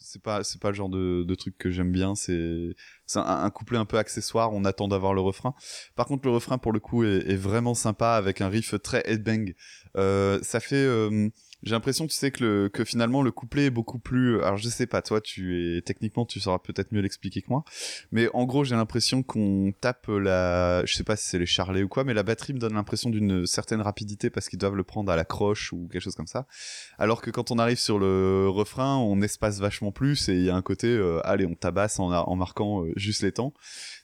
Speaker 1: c'est pas, c'est pas le genre de, de truc que j'aime bien. C'est, un, un couplet un peu accessoire. On attend d'avoir le refrain. Par contre, le refrain pour le coup est, est vraiment sympa avec un riff très headbang. Euh, ça fait, euh, j'ai l'impression, tu sais que, le, que finalement le couplet est beaucoup plus. Alors je sais pas, toi, tu es techniquement, tu sauras peut-être mieux l'expliquer que moi. Mais en gros, j'ai l'impression qu'on tape la, je sais pas si c'est les charlets ou quoi, mais la batterie me donne l'impression d'une certaine rapidité parce qu'ils doivent le prendre à la croche ou quelque chose comme ça. Alors que quand on arrive sur le refrain, on espace vachement plus et il y a un côté, euh, allez, on tabasse en, marquant euh, juste les temps.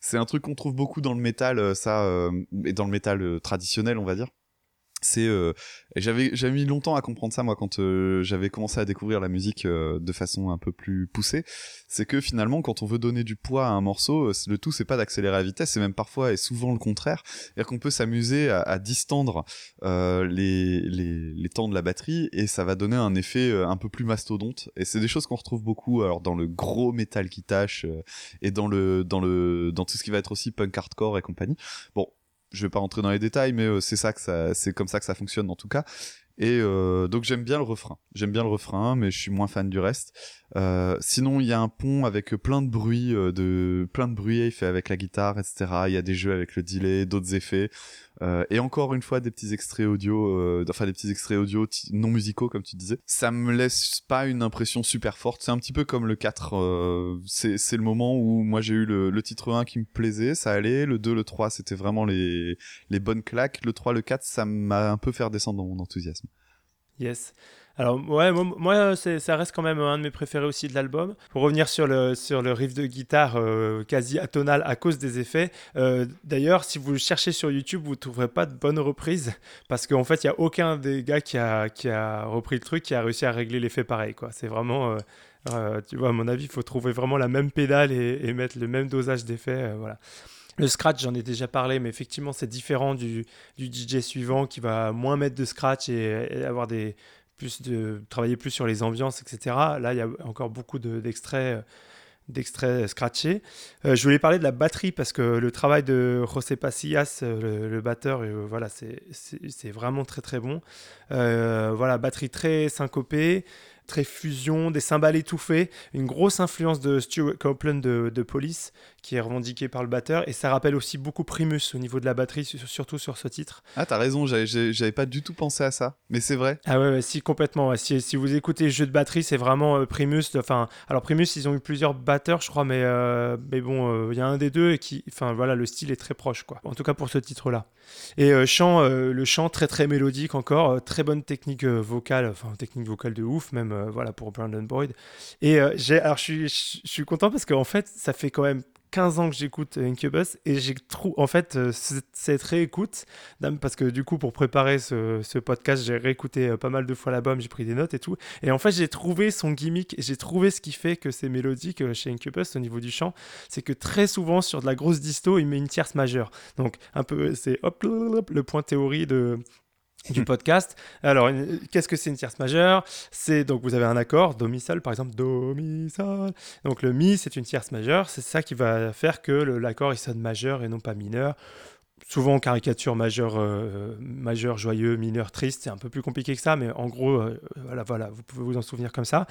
Speaker 1: C'est un truc qu'on trouve beaucoup dans le métal, euh, ça, euh, et dans le métal euh, traditionnel, on va dire. C'est, euh, j'avais, j'avais mis longtemps à comprendre ça moi quand euh, j'avais commencé à découvrir la musique euh, de façon un peu plus poussée. C'est que finalement, quand on veut donner du poids à un morceau, euh, le tout c'est pas d'accélérer la vitesse, c'est même parfois et souvent le contraire. C'est-à-dire qu'on peut s'amuser à, à distendre euh, les, les, les temps de la batterie et ça va donner un effet euh, un peu plus mastodonte. Et c'est des choses qu'on retrouve beaucoup alors dans le gros métal qui tâche et dans le dans le dans tout ce qui va être aussi punk hardcore et compagnie. Bon, je vais pas rentrer dans les détails, mais euh, c'est ça que ça c'est comme ça que ça fonctionne en tout cas. Et euh, donc j'aime bien le refrain. J'aime bien le refrain, mais je suis moins fan du reste. Euh, sinon, il y a un pont avec plein de bruits, de plein de bruits fait avec la guitare, etc. Il y a des jeux avec le delay, d'autres effets, Euh, et encore une fois des petits extraits audio, euh, enfin des petits extraits audio non musicaux comme tu disais. Ça me laisse pas une impression super forte. C'est un petit peu comme le 4. euh, c'est c'est le moment où moi j'ai eu le, le titre 1 qui me plaisait, ça allait. Le 2, le 3, c'était vraiment les les bonnes claques. Le 3, le 4, ça m'a un peu fait redescendre dans mon enthousiasme.
Speaker 2: Yes. Alors, ouais, moi, ça reste quand même un de mes préférés aussi de l'album. Pour revenir sur le, sur le riff de guitare euh, quasi atonal à cause des effets, euh, d'ailleurs, si vous le cherchez sur YouTube, vous ne trouverez pas de bonne reprise parce qu'en fait, il n'y a aucun des gars qui a, qui a repris le truc qui a réussi à régler l'effet pareil. C'est vraiment, euh, tu vois, à mon avis, il faut trouver vraiment la même pédale et, et mettre le même dosage d'effets. voilà. Le scratch, j'en ai déjà parlé, mais effectivement, c'est différent du, du DJ suivant qui va moins mettre de scratch et avoir des plus de travailler plus sur les ambiances, etc. Là, il y a encore beaucoup de- d'extraits d'extraits scratchés. je voulais parler de la batterie parce que le travail de José Pasillas, le, le batteur, voilà, c'est vraiment très très bon. voilà, batterie très syncopée très fusion, des cymbales étouffées, une grosse influence de Stuart Copeland de, de Police qui est revendiquée par le batteur et ça rappelle aussi beaucoup Primus au niveau de la batterie, surtout sur ce titre.
Speaker 1: Ah, t'as raison, j'avais pas du tout pensé à ça, mais c'est vrai.
Speaker 2: Ah ouais, si, complètement. Si, si, vous écoutez jeu de batterie, c'est vraiment euh, Primus. Enfin, alors Primus, ils ont eu plusieurs batteurs, je crois, mais, euh, mais bon, euh, il y a un des deux et qui, enfin voilà, le style est très proche, quoi. En tout cas pour ce titre-là. Et chant, le chant très très mélodique encore, très bonne technique vocale, enfin technique vocale de ouf, même euh, voilà pour Brandon Boyd. Et euh, j'ai, alors je suis, content parce qu'en fait, ça fait quand même 15 ans que j'écoute Incubus et j'ai trouvé en fait euh, cette réécoute parce que du coup pour préparer ce, ce podcast j'ai réécouté pas mal de fois l'album j'ai pris des notes et tout. Et en fait j'ai trouvé son gimmick j'ai trouvé ce qui fait que c'est mélodique chez Incubus au niveau du chant. C'est que très souvent sur de la grosse disto il met une tierce majeure. Donc un peu c'est hop le point théorie de du podcast. Alors, qu'est-ce que c'est une tierce majeure? C'est donc vous avez un accord, do mi sol par exemple, do mi sol. Donc le mi c'est une tierce majeure, c'est ça qui va faire que l'accord il sonne majeur et non pas mineur. Souvent caricature majeur, euh, majeur joyeux, mineur triste, c'est un peu plus compliqué que ça, mais en gros, euh, voilà, voilà, vous pouvez vous en souvenir comme ça.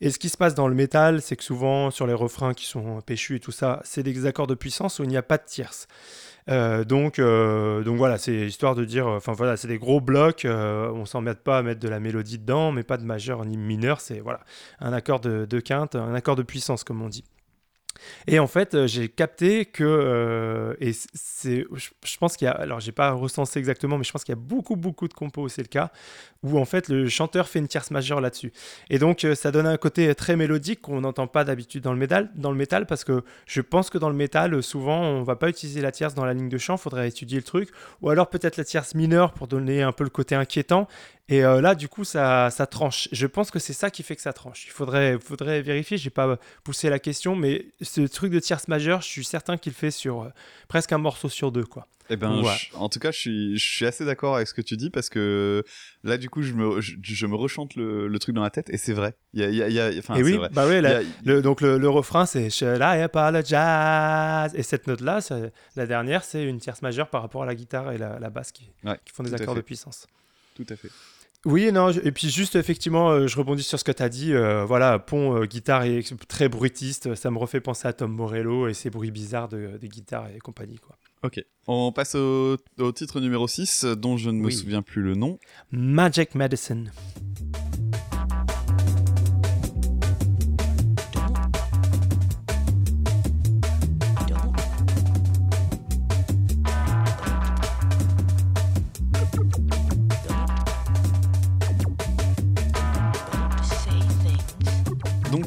Speaker 2: Et ce qui se passe dans le métal, c'est que souvent sur les refrains qui sont péchus et tout ça, c'est des accords de puissance où il n'y a pas de tierce. Euh, donc, donc voilà, c'est histoire de dire, enfin voilà, c'est des gros blocs, on s'en met pas à mettre de la mélodie dedans, mais pas de majeur ni mineur, c'est voilà, un accord de, de, quinte, un accord de puissance comme on dit. Et en fait, j'ai capté que, et c'est, je, pense qu'il y a, alors j'ai pas recensé exactement, mais je pense qu'il y a beaucoup, beaucoup de compos, c'est le cas, où en fait le chanteur fait une tierce majeure là-dessus. Et donc euh, ça donne un côté très mélodique qu'on n'entend pas d'habitude dans le métal, dans le métal parce que je pense que dans le métal souvent on va pas utiliser la tierce dans la ligne de chant, faudrait étudier le truc, ou alors peut-être la tierce mineure pour donner un peu le côté inquiétant. Et euh, là du coup ça, ça tranche. Je pense que c'est ça qui fait que ça tranche. Il faudrait, faudrait vérifier. J'ai pas poussé la question, mais ce truc de tierce majeure, je suis certain qu'il fait sur euh, presque un morceau sur deux quoi.
Speaker 1: Eh ben, en tout cas, je suis, je suis assez d'accord avec ce que tu dis parce que là, du coup, je me, je, me rechante le, le, truc dans la tête et c'est vrai. Il y a, il y a, enfin,
Speaker 2: et oui,
Speaker 1: vrai.
Speaker 2: bah oui, le, donc le, le refrain, c'est Je pas le jazz. Et cette note-là, la dernière, c'est une tierce majeure par rapport à la guitare et la, la basse qui, qui font des accords de puissance.
Speaker 1: Tout à fait.
Speaker 2: Oui, non, et puis juste effectivement, euh, je rebondis sur ce que tu as dit. Euh, voilà, Pont, euh, guitare et très bruitiste, ça me refait penser à Tom Morello et ses bruits bizarres de, des guitares et compagnie. Quoi.
Speaker 1: Ok, on passe au, titre numéro 6, dont je ne me souviens plus le nom.
Speaker 2: Magic Medicine.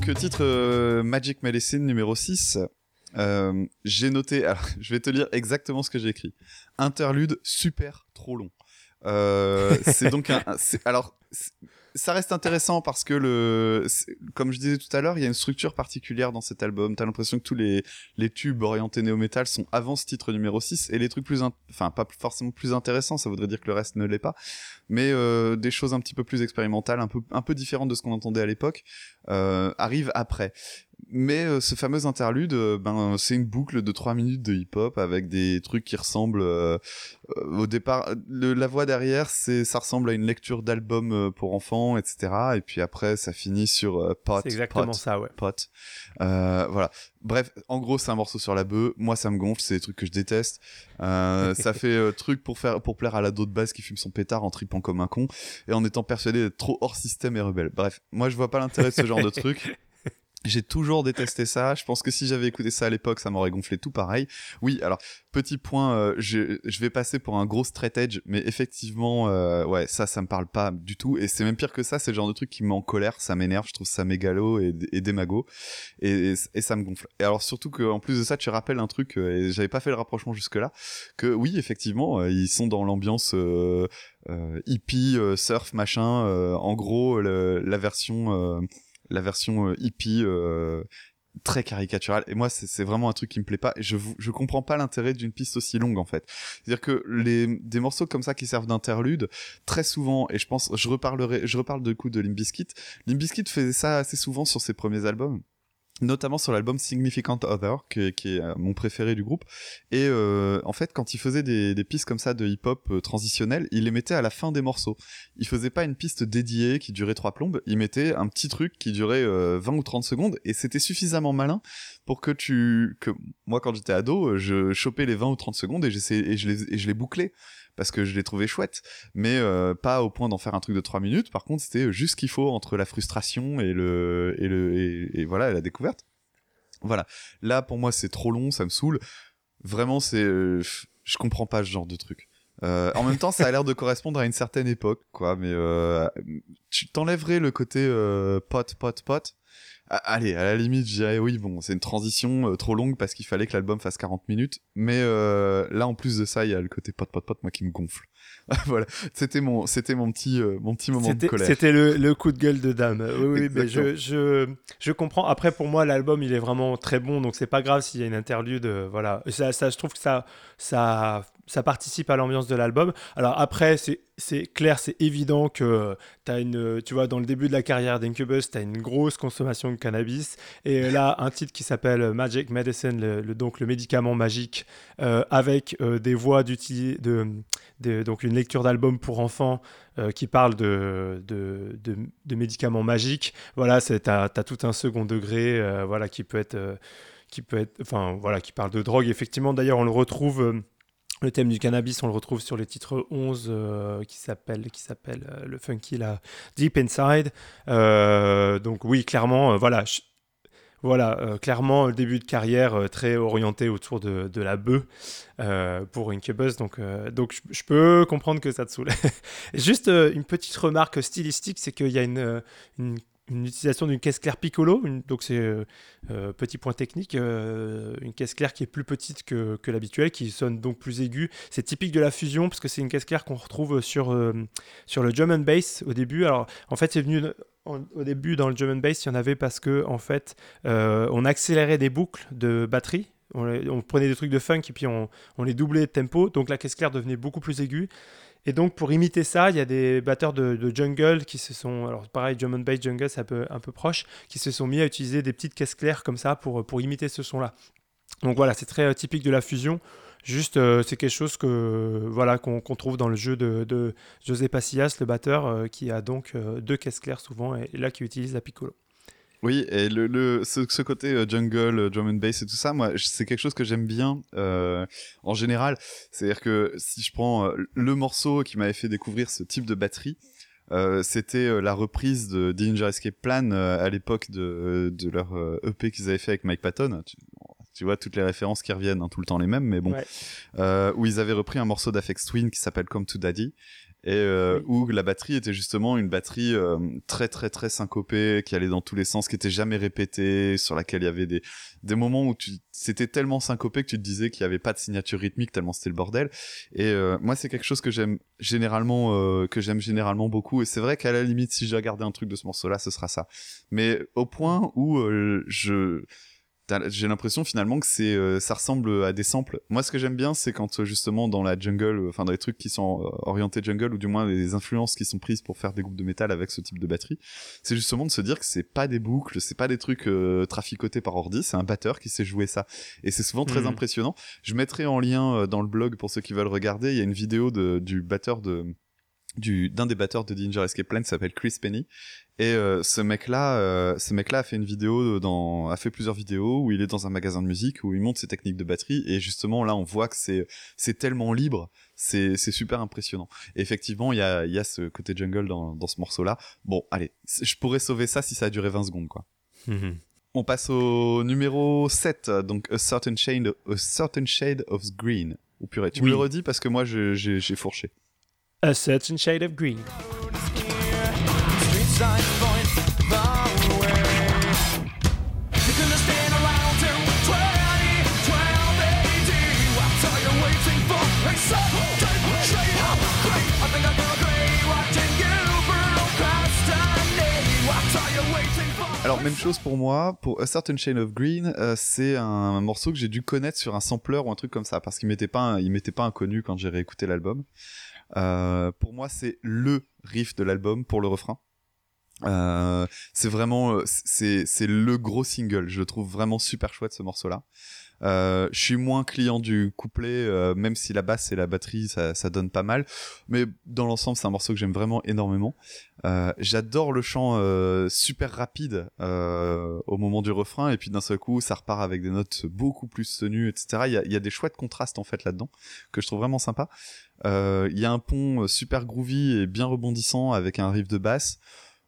Speaker 1: Donc, titre euh, Magic Medicine numéro 6. Euh, j'ai noté, alors, je vais te lire exactement ce que j'ai écrit. Interlude super trop long. Euh, c'est donc un, alors ça reste intéressant parce que le, comme je disais tout à l'heure, il y a une structure particulière dans cet album. T'as l'impression que tous les, tubes orientés néo-metal sont avant ce titre numéro 6 et les trucs plus, enfin, pas forcément plus intéressants, ça voudrait dire que le reste ne l'est pas, mais euh, des choses un petit peu plus expérimentales, un peu, un peu différentes de ce qu'on entendait à l'époque, euh, arrivent après. Mais euh, ce fameux interlude, euh, ben c'est une boucle de 3 minutes de hip-hop avec des trucs qui ressemblent euh, au départ. Le, la voix derrière, c'est ça ressemble à une lecture d'album pour enfants, etc. Et puis après, ça finit sur pot.
Speaker 2: C'est exactement
Speaker 1: pot,
Speaker 2: ça, ouais.
Speaker 1: Pot. voilà. Bref, en gros, c'est un morceau sur la bœuf. Moi, ça me gonfle. C'est des trucs que je déteste. ça fait truc pour faire pour plaire à la de base qui fume son pétard en tripant comme un con et en étant persuadé d'être trop hors système et rebelle. Bref, moi, je vois pas l'intérêt de ce genre de truc. J'ai toujours détesté ça. Je pense que si j'avais écouté ça à l'époque, ça m'aurait gonflé tout pareil. Oui, alors petit point, euh, je, je, vais passer pour un gros straight edge, mais effectivement, euh, ouais, ça, ça me parle pas du tout. Et c'est même pire que ça. C'est le genre de truc qui me met en colère. Ça m'énerve. Je trouve ça mégalo et, et démago, et, ça me gonfle. Et alors surtout que en plus de ça, tu rappelles un truc euh, et j'avais pas fait le rapprochement jusque là, que oui, effectivement, euh, ils sont dans l'ambiance. Euh, hippie, surf, machin. en gros, la version la version euh, hippie euh, très caricaturale. Et moi c'est vraiment un truc qui me plaît pas. Et je je comprends pas l'intérêt d'une piste aussi longue en fait. C'est à dire que les des morceaux comme ça qui servent d'interlude très souvent et je pense je reparlerai je reparle de coup de Limbiskit Limbiskit faisait ça assez souvent sur ses premiers albums notamment sur l'album Significant Other, qui, est euh, mon préféré du groupe. Et euh, en fait, quand il faisait des, pistes comme ça de hip-hop euh, transitionnel, il les mettait à la fin des morceaux. Il faisait pas une piste dédiée qui durait trois plombes, il mettait un petit truc qui durait 20 ou 30 secondes, et c'était suffisamment malin pour que tu... que moi, quand j'étais ado, je chopais les 20 ou 30 secondes et, et je les, et je les bouclais parce que je l'ai trouvé chouette, mais euh, pas au point d'en faire un truc de 3 minutes. Par contre, c'était juste ce qu'il faut entre la frustration et le et le et, voilà la découverte. Voilà. Là, pour moi, c'est trop long, ça me saoule. Vraiment, c'est euh, je comprends pas ce genre de truc. Euh, en même temps, ça a l'air de correspondre à une certaine époque, quoi. Mais euh, tu t'enlèverais le côté pote, pote, pote. Ah, allez, à la limite, je dirais oui, bon, c'est une transition euh, trop longue parce qu'il fallait que l'album fasse 40 minutes. Mais euh, là, en plus de ça, il y a le côté pote, pote, pote, moi qui me gonfle. voilà, c'était mon, c'était mon petit, euh, mon petit moment de colère.
Speaker 2: C'était le, le, coup de gueule de dame. Oui, oui mais je, je, je comprends. Après, pour moi, l'album, il est vraiment très bon, donc c'est pas grave s'il y a une interlude. voilà, ça, ça, je trouve que ça, ça ça participe à l'ambiance de l'album. Alors après, c'est clair, c'est évident que as une, tu vois, dans le début de la carrière d'Incubus, tu as une grosse consommation de cannabis. Et là, un titre qui s'appelle Magic Medicine, le, donc le médicament magique, euh, avec euh, des voix de, de, donc une lecture d'album pour enfants euh, qui parle de, de, de, médicaments magiques. Voilà, tu as, as, tout un second degré, voilà, qui peut être qui peut être, enfin voilà, qui parle de drogue. Effectivement, d'ailleurs, on le retrouve le thème du cannabis, on le retrouve sur le titre 11 euh, qui s'appelle qui s'appelle euh, le funky la Deep Inside. Euh, donc oui, clairement, voilà, voilà, clairement le début de carrière très orienté autour de, la bœuf pour Incubus. Donc donc je, peux comprendre que ça te saoule. Juste une petite remarque stylistique, c'est qu'il y a une une utilisation d'une caisse claire Piccolo, donc c'est euh, euh, petit point technique, euh, une caisse claire qui est plus petite que, que l'habituel, qui sonne donc plus aiguë. C'est typique de la fusion parce que c'est une caisse claire qu'on retrouve sur, sur le and bass au début. Alors en fait c'est venu au début dans le and bass, il y en avait parce que en fait on accélérait des boucles de batterie on, prenait des trucs de funk et puis on, on, les doublait de tempo, donc la caisse claire devenait beaucoup plus aiguë. Et donc, pour imiter ça, il y a des batteurs de, jungle qui se sont, alors pareil, drum and jungle, c'est un peu, proche, qui se sont mis à utiliser des petites caisses claires comme ça pour, imiter ce son-là. Donc voilà, c'est très euh, typique de la fusion. Juste, euh, c'est quelque chose que voilà qu'on trouve dans le jeu de, José Pasillas, le batteur, euh, qui a donc deux caisses claires souvent, et, là qui utilise la piccolo.
Speaker 1: Oui, et le, le ce, côté euh, jungle, euh, drum and bass et tout ça, moi, c'est quelque chose que j'aime bien euh, en général. C'est-à-dire que si je prends euh, le morceau qui m'avait fait découvrir ce type de batterie, euh, c'était la reprise de Danger Escape Plan à l'époque de, de leur EP qu'ils avaient fait avec Mike Patton. Tu, vois toutes les références qui reviennent, hein, tout le temps les mêmes, mais bon, où ils avaient repris un morceau d'Afex Twin qui s'appelle Come to Daddy et euh, où la batterie était justement une batterie euh, très très très syncopée qui allait dans tous les sens qui était jamais répétée sur laquelle il y avait des des moments où tu c'était tellement syncopé que tu te disais qu'il y avait pas de signature rythmique tellement c'était le bordel. Et euh, moi c'est quelque chose que j'aime généralement euh, que j'aime généralement beaucoup. Et c'est vrai qu'à la limite si j'ai regardé un truc de ce morceau là ce sera ça. Mais au point où je j'ai l'impression finalement que c'est euh, ça ressemble à des samples. Moi, ce que j'aime bien, c'est quand euh, justement dans la jungle, euh, enfin dans les trucs qui sont orientés jungle ou du moins les influences qui sont prises pour faire des groupes de métal avec ce type de batterie, c'est justement de se dire que c'est pas des boucles, c'est pas des trucs traficotés par ordi, c'est un batteur qui sait jouer ça. Et c'est souvent très mmh. impressionnant. Je mettrai en lien dans le blog pour ceux qui veulent regarder, il y a une vidéo de, du batteur de du d'un des batteurs de Danger Escape Plan s'appelle Chris Penny et euh, ce mec-là, euh, ce mec-là a fait une vidéo dans, a fait plusieurs vidéos où il est dans un magasin de musique où il montre ses techniques de batterie et justement là on voit que c'est c'est tellement libre, c'est c'est super impressionnant. Et effectivement il y a il y a ce côté jungle dans dans ce morceau-là. Bon allez, je pourrais sauver ça si ça a duré 20 secondes quoi. Mhm. On passe au numéro 7, donc A Certain Shade, a certain shade of Green. Ou purée, tu me le redis parce que moi j'ai fourché.
Speaker 2: A Certain Shade of Green.
Speaker 1: Alors même chose pour moi, pour A Certain Chain of Green, euh, c'est un, morceau que j'ai dû connaître sur un sampler ou un truc comme ça, parce qu'il m'était pas, il m'était pas inconnu quand j'ai réécouté l'album. Euh, pour moi, c'est le riff de l'album pour le refrain. Euh, c'est vraiment, euh, c'est c'est le gros single. Je le trouve vraiment super chouette ce morceau-là. Euh, je suis moins client du couplet, euh, même si la basse et la batterie ça, ça donne pas mal. Mais dans l'ensemble, c'est un morceau que j'aime vraiment énormément. Euh, J'adore le chant super rapide au moment du refrain, et puis d'un seul coup, ça repart avec des notes beaucoup plus tenues, etc. Il y a, y a des chouettes contrastes en fait là-dedans que je trouve vraiment sympa. Il y a un pont super groovy et bien rebondissant avec un riff de basse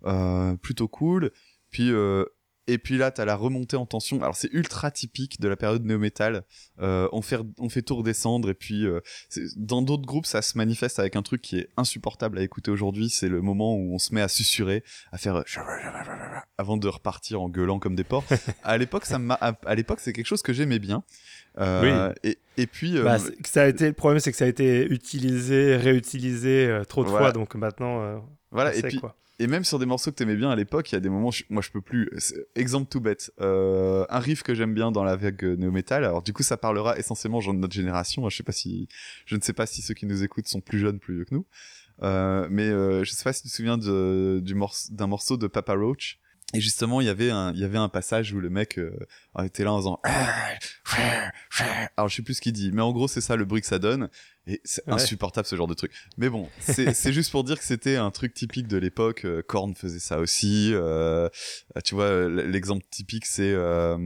Speaker 1: euh, plutôt cool. Puis euh, et puis là, t'as la remontée en tension. Alors c'est ultra typique de la période néo-metal. Euh, on fait on fait tout redescendre et puis euh, dans d'autres groupes, ça se manifeste avec un truc qui est insupportable à écouter aujourd'hui. C'est le moment où on se met à susurrer, à faire euh, avant de repartir en gueulant comme des porcs. à l'époque, ça m'a à l'époque, c'est quelque chose que j'aimais bien. Euh, et, et puis euh,
Speaker 2: Bah, ça a été, le problème, c'est que ça a été utilisé, réutilisé euh, trop de
Speaker 1: Voilà.
Speaker 2: fois, donc maintenant, euh,
Speaker 1: voilà. Et
Speaker 2: sait,
Speaker 1: puis
Speaker 2: quoi.
Speaker 1: Et même sur des morceaux que t'aimais bien à l'époque, il y a des moments, je- moi je peux plus. Exemple tout bête, euh, un riff que j'aime bien dans la vague néo metal. Alors du coup, ça parlera essentiellement gens de notre génération. Je sais pas si, je ne sais pas si ceux qui nous écoutent sont plus jeunes, plus vieux que nous. Euh, mais euh, je sais pas si tu te souviens de- du d'un morceau de Papa Roach. Et justement, il y avait un, il y avait un passage où le mec euh, était là en faisant. Alors je sais plus ce qu'il dit, mais en gros c'est ça le bruit que ça donne. Et c'est
Speaker 2: Ouais.
Speaker 1: insupportable ce genre de truc. Mais bon, c'est juste pour dire que c'était un truc typique de l'époque. Euh, Korn faisait ça aussi. Euh, euh, tu vois, l- l'exemple typique, c'est euh,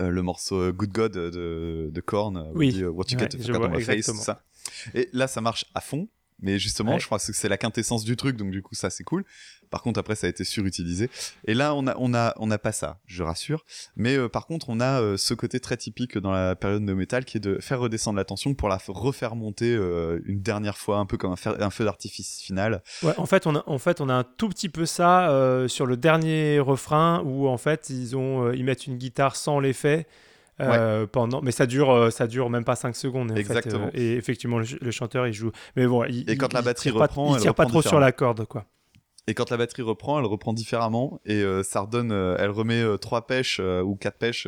Speaker 1: euh, le morceau euh, Good God de, de Korn. euh, où
Speaker 2: Oui.
Speaker 1: dit, euh, What you
Speaker 2: Ouais,
Speaker 1: get
Speaker 2: vois
Speaker 1: my face, ça. Et là, ça marche à fond. Mais justement,
Speaker 2: Ouais.
Speaker 1: je crois que c'est la quintessence du truc, donc du coup, ça c'est cool. Par contre, après, ça a été surutilisé. Et là, on a, on a, on n'a pas ça, je rassure. Mais euh, par contre, on a euh, ce côté très typique dans la période de métal qui est de faire redescendre la tension pour la refaire monter euh, une dernière fois, un peu comme un, fer- un feu d'artifice final.
Speaker 2: Ouais, en fait, on a, en fait, on a un tout petit peu ça sur le dernier refrain où en fait ils ont, ils mettent une guitare sans l'effet. Euh, pendant mais ça dure euh, ça dure même pas 5 secondes en fait,
Speaker 1: Exactement.
Speaker 2: euh, et effectivement le, le chanteur il joue mais bon il,
Speaker 1: Et quand
Speaker 2: il-
Speaker 1: la
Speaker 2: il
Speaker 1: batterie
Speaker 2: tire pas-
Speaker 1: reprend,
Speaker 2: il
Speaker 1: elle
Speaker 2: tire pas trop sur la corde quoi
Speaker 1: Et quand la batterie reprend, elle reprend différemment et euh, ça redonne, elle remet trois pêches ou quatre pêches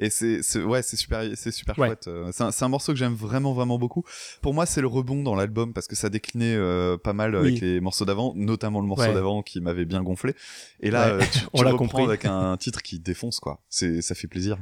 Speaker 1: et c'est, ouais, c'est super, c'est super
Speaker 2: Ouais.
Speaker 1: chouette. c'est, un, morceau que j'aime vraiment vraiment beaucoup. Pour moi, c'est le rebond dans l'album parce que ça déclinait pas mal avec les morceaux d'avant, notamment le morceau
Speaker 2: Ouais.
Speaker 1: d'avant qui m'avait bien gonflé. Et là, tu,
Speaker 2: on l'a compris.
Speaker 1: avec un titre qui défonce quoi. C'est, ça fait plaisir.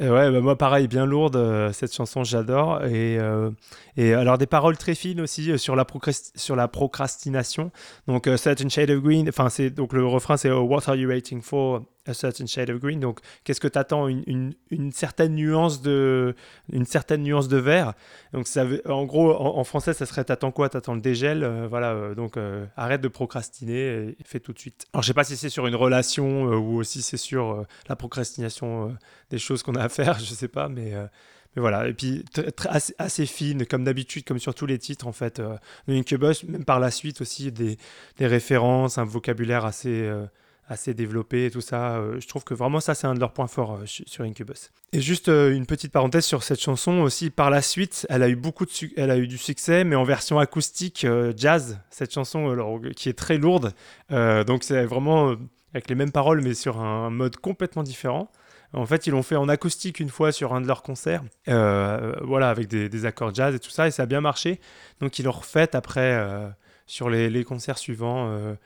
Speaker 2: Ouais, bah moi pareil, bien lourde, euh, cette chanson j'adore. Et, euh, et alors des paroles très fines aussi euh, sur, la sur la procrastination. Donc certain shade of green, enfin le refrain c'est What are you waiting for? A certain shade of green. Donc qu'est-ce que t'attends? Une, une, certaine nuance de une certaine nuance de vert. Donc ça en gros en, français ça serait t'attends quoi? T'attends le dégel. euh, voilà euh, donc euh, arrête de procrastiner et fais tout de suite. Alors je sais pas si c'est sur une relation ou aussi c'est sur la procrastination. des choses qu'on a à faire, je sais pas, mais, mais voilà. Et puis assez, fine, comme d'habitude, comme sur tous les titres en fait. De Incubus, même par la suite aussi des, des références, un vocabulaire assez, assez développé et tout ça. Euh, je trouve que vraiment ça c'est un de leurs points forts euh, su- sur Incubus. Et juste euh, une petite parenthèse sur cette chanson aussi. Par la suite, elle a eu beaucoup de, elle a eu du succès, mais en version acoustique jazz. Cette chanson alors, qui est très lourde. Donc c'est vraiment avec les mêmes paroles, mais sur un mode complètement différent. En fait, ils l'ont fait en acoustique une fois sur un de leurs concerts, voilà, avec des, accords jazz et tout ça, et ça a bien marché. Donc, ils l'ont refait après sur les, concerts suivants.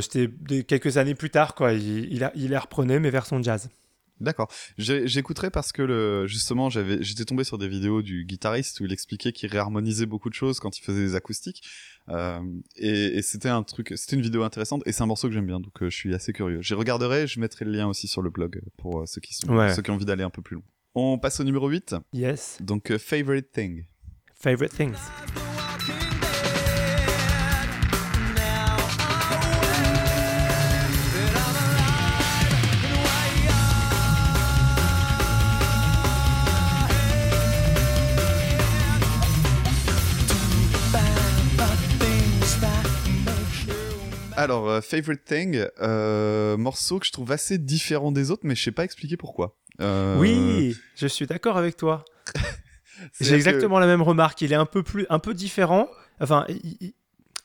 Speaker 2: C'était des- quelques années plus tard, quoi. Il, il, a- il les reprenait, mais version jazz.
Speaker 1: D'accord. J'écouterai parce que le, justement, j'avais, j'étais tombé sur des vidéos du guitariste où il expliquait qu'il réharmonisait beaucoup de choses quand il faisait des acoustiques. Euh, et et c'était un truc, c'était une vidéo intéressante et c'est un morceau que j'aime bien, donc euh, je suis assez curieux. Je regarderai, je mettrai le lien aussi sur le blog pour euh, ceux qui sont,
Speaker 2: Ouais.
Speaker 1: ceux qui ont envie d'aller un peu plus loin. On passe au numéro 8,
Speaker 2: Yes.
Speaker 1: donc euh, Favorite Thing.
Speaker 2: Favorite things.
Speaker 1: Alors, euh, Favorite Thing, euh, morceau que je trouve assez différent des autres, mais je sais pas expliquer pourquoi. Euh,
Speaker 2: Oui, je suis d'accord avec toi. J'ai
Speaker 1: que-
Speaker 2: exactement la même remarque. Il est un peu plus, un peu différent. Enfin, il- il-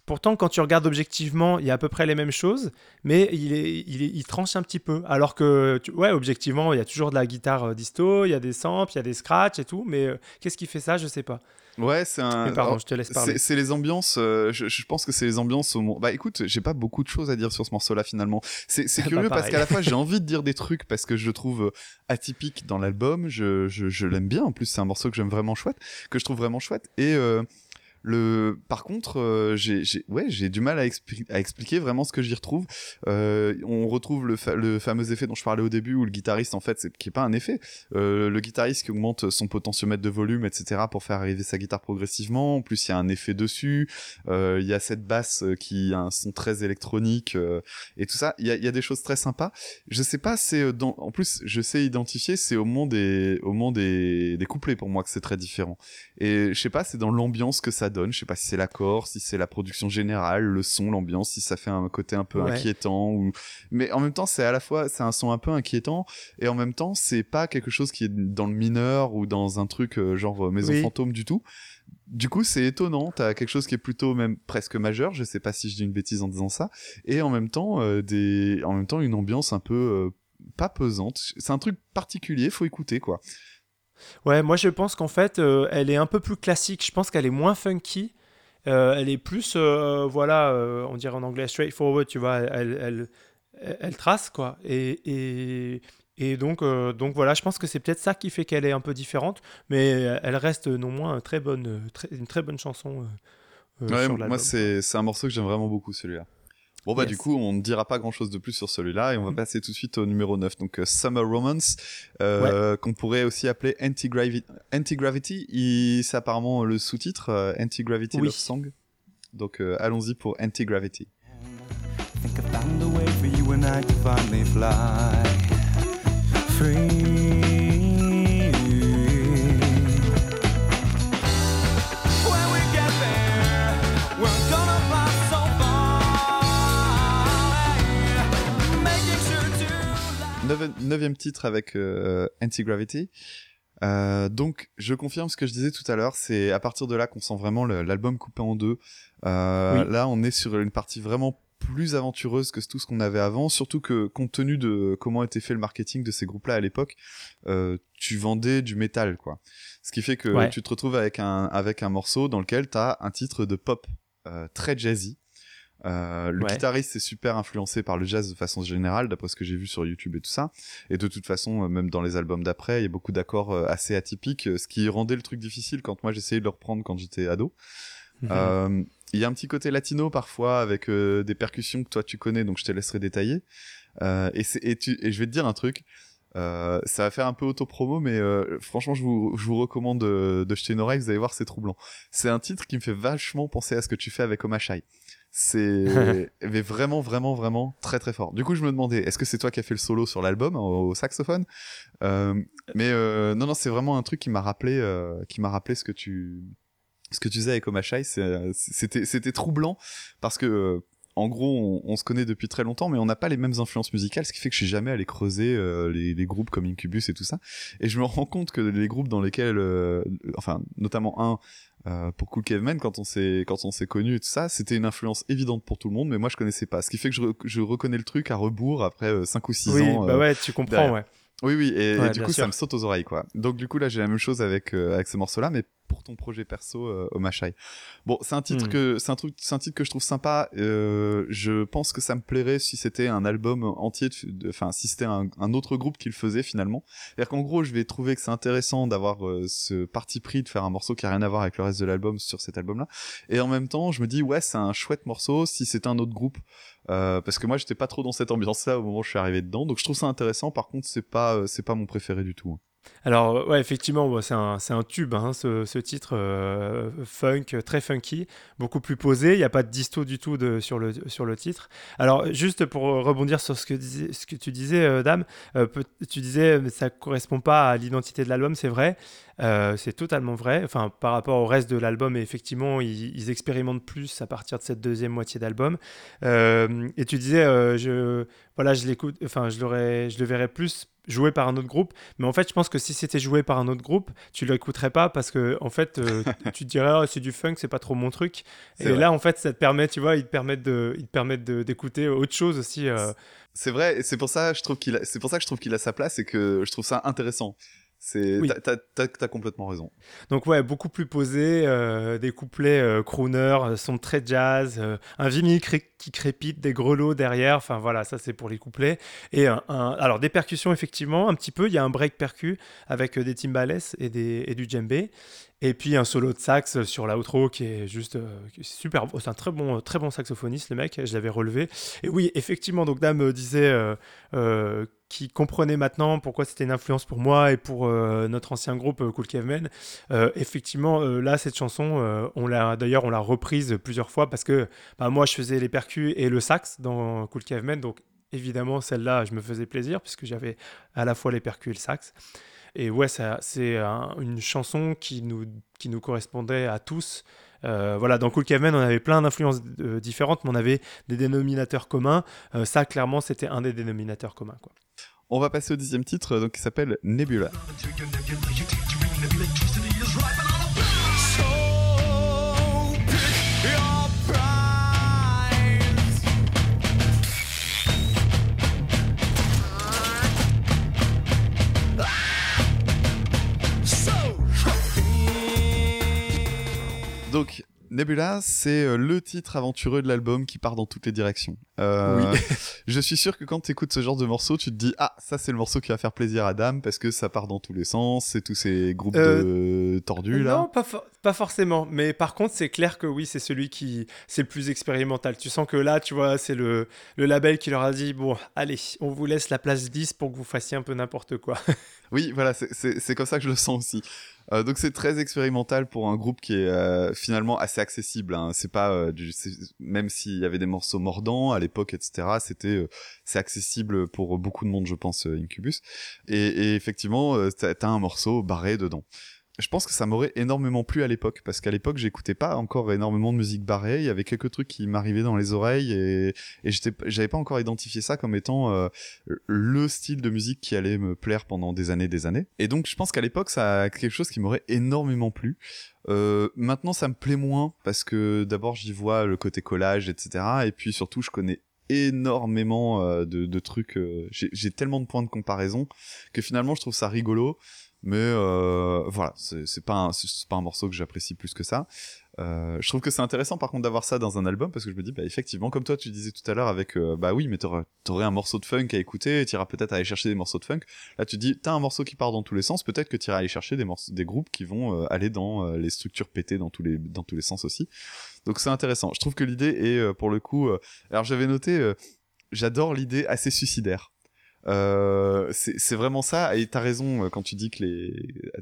Speaker 2: pourtant, quand tu regardes objectivement, il y a à peu près les mêmes choses, mais il est, il est- il tranche un petit peu. Alors que, tu- ouais, objectivement, il y a toujours de la guitare disto, il y a des samples, il y a des scratchs et tout, mais euh, qu'est-ce qui fait ça? Je sais pas.
Speaker 1: Ouais, c'est un.
Speaker 2: pardon, je te laisse parler.
Speaker 1: C'est les ambiances. Euh, je, je, pense que c'est les ambiances au. Bah écoute, j'ai pas beaucoup de choses à dire sur ce morceau-là finalement. C'est bah, curieux parce qu'à la fois j'ai envie de dire des trucs parce que je le trouve euh, atypique dans l'album. Je, je, je l'aime bien. En plus, c'est un morceau que j'aime vraiment chouette, que je trouve vraiment chouette. Et euh, le, par contre, euh, j'ai, ouais, j'ai du mal à, expliquer vraiment ce que j'y retrouve. Euh, on retrouve le, le, fameux effet dont je parlais au début, où le guitariste, en fait, c'est qui est pas un effet. Euh, le guitariste qui augmente son potentiomètre de volume, etc., pour faire arriver sa guitare progressivement. En plus, il y a un effet dessus. Euh, il y a cette basse qui a un son très électronique euh, et tout ça. Il y a, y a, des choses très sympas. Je sais pas, c'est dans, en plus, je sais identifier, c'est au moment des, au moment des, des couplets pour moi que c'est très différent. Et je sais pas, c'est dans l'ambiance que ça donne. Je sais pas si c'est l'accord, si c'est la production générale, le son, l'ambiance, si ça fait un côté un peu inquiétant ou. Mais en même temps, c'est à la fois, c'est un son un peu inquiétant et en même temps, c'est pas quelque chose qui est dans le mineur ou dans un truc euh, genre euh, maison fantôme du tout. Du coup, c'est étonnant. T'as quelque chose qui est plutôt même presque majeur. Je sais pas si je dis une bêtise en disant ça. Et en même temps, euh, des, en même temps, une ambiance un peu pas pesante. C'est un truc particulier. Faut écouter quoi.
Speaker 2: Ouais, moi je pense qu'en fait, euh, elle est un peu plus classique. Je pense qu'elle est moins funky. Euh, elle est plus, euh, voilà, on dirait en anglais straightforward, tu vois. Elle, elle, elle trace, quoi. Et, et, et donc, donc voilà, je pense que c'est peut-être ça qui fait qu'elle est un peu différente. Mais elle reste non moins très bonne, une très bonne chanson.
Speaker 1: ouais, moi, c'est un morceau que j'aime vraiment beaucoup, celui-là. Bon bah du coup on ne dira pas grand chose de plus sur celui-là et on va mm. passer tout de suite au numéro 9 donc euh, Summer Romance euh, qu'on pourrait aussi appeler Anti-Gravity Anti c'est apparemment le sous-titre euh, Anti-Gravity Love Song. Donc euh, allons-y pour Anti-Gravity Think I found a way for you and I to finally fly. Free neuvième titre avec euh, Anti-Gravity. Euh, donc, je confirme ce que je disais tout à l'heure, c'est à partir de là qu'on sent vraiment l'album coupé en deux. Euh, là, on est sur une partie vraiment plus aventureuse que tout ce qu'on avait avant, surtout que compte tenu de comment était fait le marketing de ces groupes-là à l'époque, tu vendais du métal, quoi. Ce qui fait que tu te retrouves avec un, avec un morceau dans lequel tu as un titre de pop très jazzy, euh, le guitariste est super influencé par le jazz de façon générale, d'après ce que j'ai vu sur YouTube et tout ça. Et de toute façon, euh, même dans les albums d'après, il y a beaucoup d'accords euh, assez atypiques, ce qui rendait le truc difficile quand moi j'essayais de le reprendre quand j'étais ado. Mhm. Il y a un petit côté latino parfois avec des percussions que toi tu connais, donc je te laisserai détailler. et, et, tu, et je vais te dire un truc. Euh, ça va faire un peu auto-promo, mais euh, franchement, je vous, je vous recommande de, de, jeter une oreille, vous allez voir, c'est troublant. C'est un titre qui me fait vachement penser à ce que tu fais avec Omashai. C'est mais vraiment, vraiment, vraiment très très fort. Du coup, je me demandais, est-ce que c'est toi qui as fait le solo sur l'album au, saxophone? Euh, Mais euh, non, non, c'est vraiment un truc qui m'a rappelé, euh, qui m'a rappelé ce que tu, ce que tu faisais avec Omashai. C'était, c'était troublant parce que en gros, on, se connaît depuis très longtemps, mais on n'a pas les mêmes influences musicales, ce qui fait que je suis jamais allé creuser les, les, groupes comme Incubus et tout ça. Et je me rends compte que les groupes dans lesquels, enfin, notamment un euh, pour Cool Caveman quand on s'est quand on s'est connu et tout ça c'était une influence évidente pour tout le monde mais moi je connaissais pas. Ce qui fait que je, je reconnais le truc à rebours après 5 euh, ou 6
Speaker 2: oui,
Speaker 1: ans
Speaker 2: bah euh, ouais tu comprends ouais.
Speaker 1: Oui oui et, du coup ça me saute aux oreilles quoi. Donc du coup là j'ai la même chose avec avec ce morceau là mais pour ton projet perso euh, au Machai. Bon, c'est un titre hmm. que c'est un truc, c'est un titre que je trouve sympa. Euh, je pense que ça me plairait si c'était un album entier, enfin si c'était un, autre groupe qui le faisait finalement. C'est-à-dire qu'en gros, je vais trouver que c'est intéressant d'avoir euh, ce parti pris de faire un morceau qui a rien à voir avec le reste de l'album sur cet album-là. Et en même temps, je me dis ouais, c'est un chouette morceau si c'était un autre groupe. Euh, parce que moi j'étais pas trop dans cette ambiance là au moment où je suis arrivé dedans donc je trouve ça intéressant par contre c'est pas c'est pas mon préféré du tout
Speaker 2: alors, ouais, effectivement, c'est un, un, tube, hein, ce, ce, titre euh, funk, très funky, beaucoup plus posé. Il n'y a pas de disto du tout de, sur, le, sur le titre. Alors, juste pour rebondir sur ce que, ce que tu disais, euh, Dame, euh, tu disais ça ne correspond pas à l'identité de l'album, c'est vrai. C'est totalement vrai. Enfin, par rapport au reste de l'album, effectivement, ils, ils, expérimentent plus à partir de cette deuxième moitié d'album. et tu disais, je, voilà, je l'écoute, enfin, je, je le verrais plus joué par un autre groupe. Mais en fait, je pense que si c'était joué par un autre groupe, tu l'écouterais pas parce que en fait, euh, tu te dirais oh, c'est du funk, c'est pas trop mon truc. Et là, en fait, ça te permet, tu vois, ils te permettent de, ils te permettent d'écouter autre chose aussi. Euh.
Speaker 1: C'est vrai, et c'est pour ça, je trouve qu'il, c'est pour ça que je trouve qu'il a sa place et que je trouve ça intéressant. C'est, t'as, complètement raison.
Speaker 2: Donc ouais, beaucoup plus posé, euh, des couplets euh, crooner, euh, son très jazz, un vinyle qui crépite, des grelots derrière. Enfin voilà, ça c'est pour les couplets. Et un, alors des percussions effectivement, un petit peu. Il y a un break percu avec des timbales et, des, et du djembé. Et puis un solo de sax sur l'outro qui est juste super. C'est un très bon, très bon saxophoniste le mec. Je l'avais relevé. Et oui, effectivement. Donc Dame disait qui comprenait maintenant pourquoi c'était une influence pour moi et pour euh, notre ancien groupe euh, Cool Caveman. Euh, effectivement, là, cette chanson, on l'a d'ailleurs, on l'a reprise plusieurs fois parce que bah, moi, je faisais les percus et le sax dans Cool Caveman, donc évidemment, celle-là, je me faisais plaisir puisque j'avais à la fois les percus et le sax. Et ouais, c'est une chanson qui nous, qui nous correspondait à tous. voilà, dans Cool Caveman, on avait plein d'influences différentes, mais on avait des dénominateurs communs. ça, clairement, c'était un des dénominateurs communs.
Speaker 1: On va passer au dixième titre, donc qui s'appelle Nebula. Nebula, c'est euh, le titre aventureux de l'album qui part dans toutes les directions. Euh, oui. je suis sûr que quand tu écoutes ce genre de morceau, tu te dis ah ça c'est le morceau qui va faire plaisir à Dame parce que ça part dans tous les sens, c'est tous ces groupes de tordus là.
Speaker 2: Non, pas, pas forcément, mais par contre c'est clair que oui c'est celui qui c'est le plus expérimental. Tu sens que là tu vois c'est le, le label qui leur a dit bon allez on vous laisse la place 10 pour que vous fassiez un peu n'importe quoi.
Speaker 1: oui voilà c'est comme ça que je le sens aussi. Euh, donc c'est très expérimental pour un groupe qui est euh, finalement assez accessible. Hein. C'est pas euh, du, même s'il y avait des morceaux mordants à l'époque, etc. C'était c'est accessible pour beaucoup de monde, je pense, Incubus. Et, et effectivement, t'as un morceau barré dedans je pense que ça m'aurait énormément plu à l'époque parce qu'à l'époque j'écoutais pas encore énormément de musique barrée. Il y avait quelques trucs qui m'arrivaient dans les oreilles et, j'avais pas encore identifié ça comme étant euh, le style de musique qui allait me plaire pendant des années des années. Et donc je pense qu'à l'époque ça a quelque chose qui m'aurait énormément plu. Euh, maintenant ça me plaît moins parce que d'abord j'y vois le côté collage etc et puis surtout je connais énormément euh, de, trucs j'ai tellement de points de comparaison que finalement je trouve ça rigolo mais euh, voilà, c'est pas, un, pas un morceau que j'apprécie plus que ça. Euh, je trouve que c'est intéressant par contre d'avoir ça dans un album parce que je me dis, bah effectivement, comme toi tu disais tout à l'heure avec, euh, bah oui, mais t'aurais, un morceau de funk à écouter, t'iras peut-être aller chercher des morceaux de funk. Là tu dis, t'as un morceau qui part dans tous les sens, peut-être que t'iras aller chercher des morceaux, des groupes qui vont aller dans les structures pétées dans tous les, dans tous les sens aussi. Donc c'est intéressant. Je trouve que l'idée est pour le coup, alors j'avais noté, j'adore l'idée assez suicidaire. Euh, c'est vraiment ça. Et t'as raison euh, quand tu dis que les,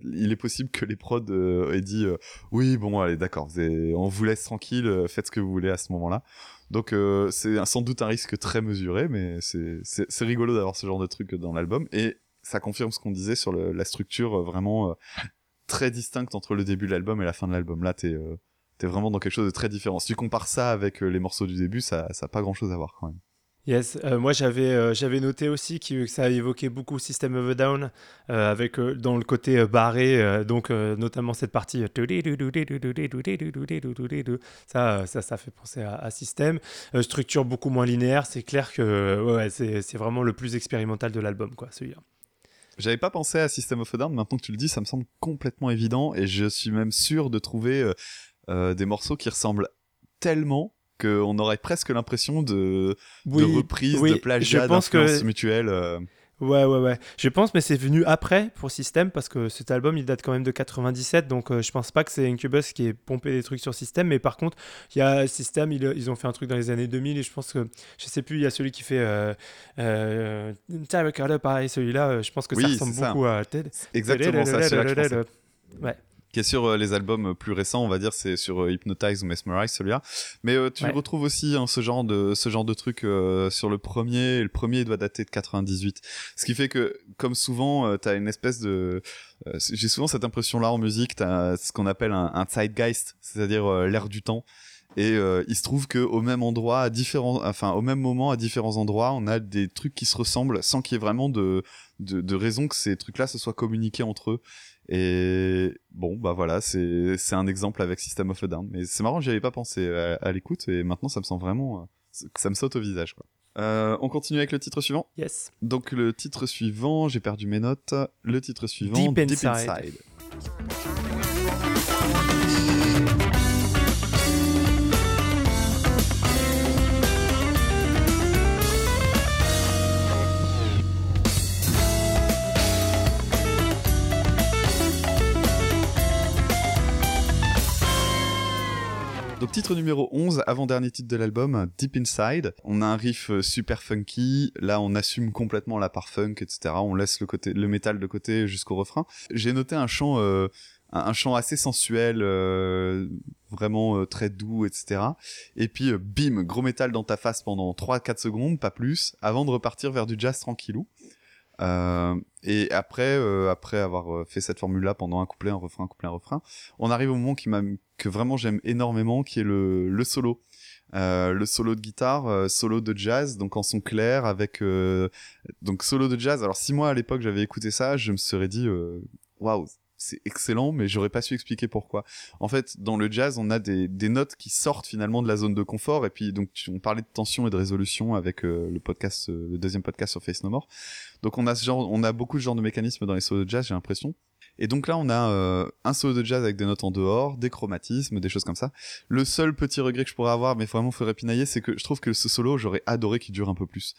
Speaker 1: il est possible que les prods euh, aient dit oui, bon, allez, d'accord, on vous laisse tranquille, faites ce que vous voulez à ce moment-là. Donc c'est sans doute un risque très mesuré, mais c'est rigolo d'avoir ce genre de truc dans l'album et ça confirme ce qu'on disait sur la structure vraiment très distincte entre le début de l'album et la fin de l'album. Là, t'es es vraiment dans quelque chose de très différent. Si tu compares ça avec les morceaux du début, ça, ça a pas grand-chose à voir quand même.
Speaker 2: Yes, euh, moi j'avais euh, j'avais noté aussi que ça évoquait beaucoup System of a Down euh, avec dans le côté barré donc notamment cette partie ça ça ça fait penser à, System. Structure beaucoup moins linéaire c'est clair que ouais, c'est vraiment le plus expérimental de l'album quoi celui-là.
Speaker 1: J'avais pas pensé à System of a Down maintenant que tu le dis ça me semble complètement évident et je suis même sûr de trouver des morceaux qui ressemblent tellement on aurait presque l'impression de, de reprise, de plagiat, d'influence mutuelle. Euh.
Speaker 2: Ouais, ouais, ouais. Je pense, mais c'est venu après pour System parce que cet album il date quand même de 97, donc euh, je pense pas que c'est Incubus qui ait pompé des trucs sur System, mais par contre, il y a System, ils, ont fait un truc dans les années 2000 et je pense que, je sais plus, il y a celui qui fait euh, euh, pareil, celui-là, euh, je pense que ça ressemble beaucoup à Ted.
Speaker 1: Exactement ça, Ouais qui est sur euh, les albums plus récents, on va dire, c'est sur euh, Hypnotize ou Mesmerize celui-là. Mais euh, tu retrouves aussi hein, ce genre de ce genre de truc sur le premier. Et le premier doit dater de 98, ce qui fait que, comme souvent, tu as une espèce de j'ai souvent cette impression-là en musique, tu as ce qu'on appelle un, un zeitgeist, c'est-à-dire l'air du temps. Et il se trouve que au même endroit, à différents, enfin au même moment, à différents endroits, on a des trucs qui se ressemblent sans qu'il y ait vraiment de, de, de raison que ces trucs-là se soient communiqués entre eux. Et bon, bah voilà, c'est un exemple avec System of a Down. Mais c'est marrant, j'y avais pas pensé à, l'écoute et maintenant ça me sent vraiment, ça me saute au visage. Quoi. Euh, on continue avec le titre suivant
Speaker 2: Yes.
Speaker 1: Donc le titre suivant, j'ai perdu mes notes. Le titre suivant,
Speaker 2: Deep Inside.
Speaker 1: Titre numéro 11, avant-dernier titre de l'album, Deep Inside. On a un riff euh, super funky, là on assume complètement la part funk, etc. On laisse le, côté, le métal de côté jusqu'au refrain. J'ai noté un chant, euh, un, chant assez sensuel, euh, vraiment très doux, etc. Et puis bim, gros métal dans ta face pendant 3-4 secondes, pas plus, avant de repartir vers du jazz tranquillou. Euh, et après, euh, après avoir euh, fait cette formule-là pendant un couplet, un refrain, un couplet, un refrain, on arrive au moment qui m'a, que vraiment j'aime énormément, qui est le, le solo. Euh, le solo de guitare, solo de jazz, donc en son clair, avec donc solo de jazz. Alors si moi à l'époque j'avais écouté ça, je me serais dit waouh, c'est excellent, mais j'aurais pas su expliquer pourquoi. En fait, dans le jazz, on a des, des, notes qui sortent finalement de la zone de confort, et puis donc on parlait de tension et de résolution avec le podcast, le deuxième podcast sur Face No More. Donc on a ce genre, on a beaucoup de genres de mécanismes dans les solos de jazz, j'ai l'impression. Et donc là, on a euh, un solo de jazz avec des notes en dehors, des chromatismes, des choses comme ça. Le seul petit regret que je pourrais avoir, mais vraiment faudrait pinailler, c'est que je trouve que ce solo, j'aurais adoré qu'il dure un peu plus.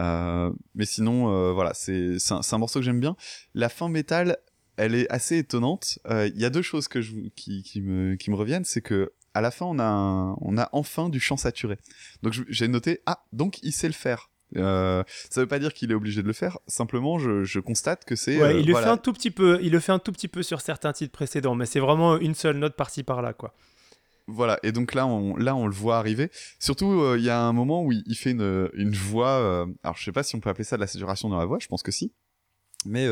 Speaker 1: Euh, mais sinon, euh, voilà, c'est un, un, morceau que j'aime bien. La fin métal, elle est assez étonnante. Il y a deux choses que je, qui, qui, me, qui me reviennent, c'est que à la fin, on a, on a enfin du chant saturé. Donc j'ai noté, ah, donc il sait le faire. Euh, ça veut pas dire qu'il est obligé de le faire. Simplement, je, je constate que c'est.
Speaker 2: Ouais, il le fait un tout petit peu. Il le fait un tout petit peu sur certains titres précédents, mais c'est vraiment une seule note par-ci par-là, quoi.
Speaker 1: Voilà, et donc là, on, là, on le voit arriver. Surtout, euh, il y a un moment où il, fait une, une voix. Euh, alors, je sais pas si on peut appeler ça de la saturation dans la voix. Je pense que si. Mais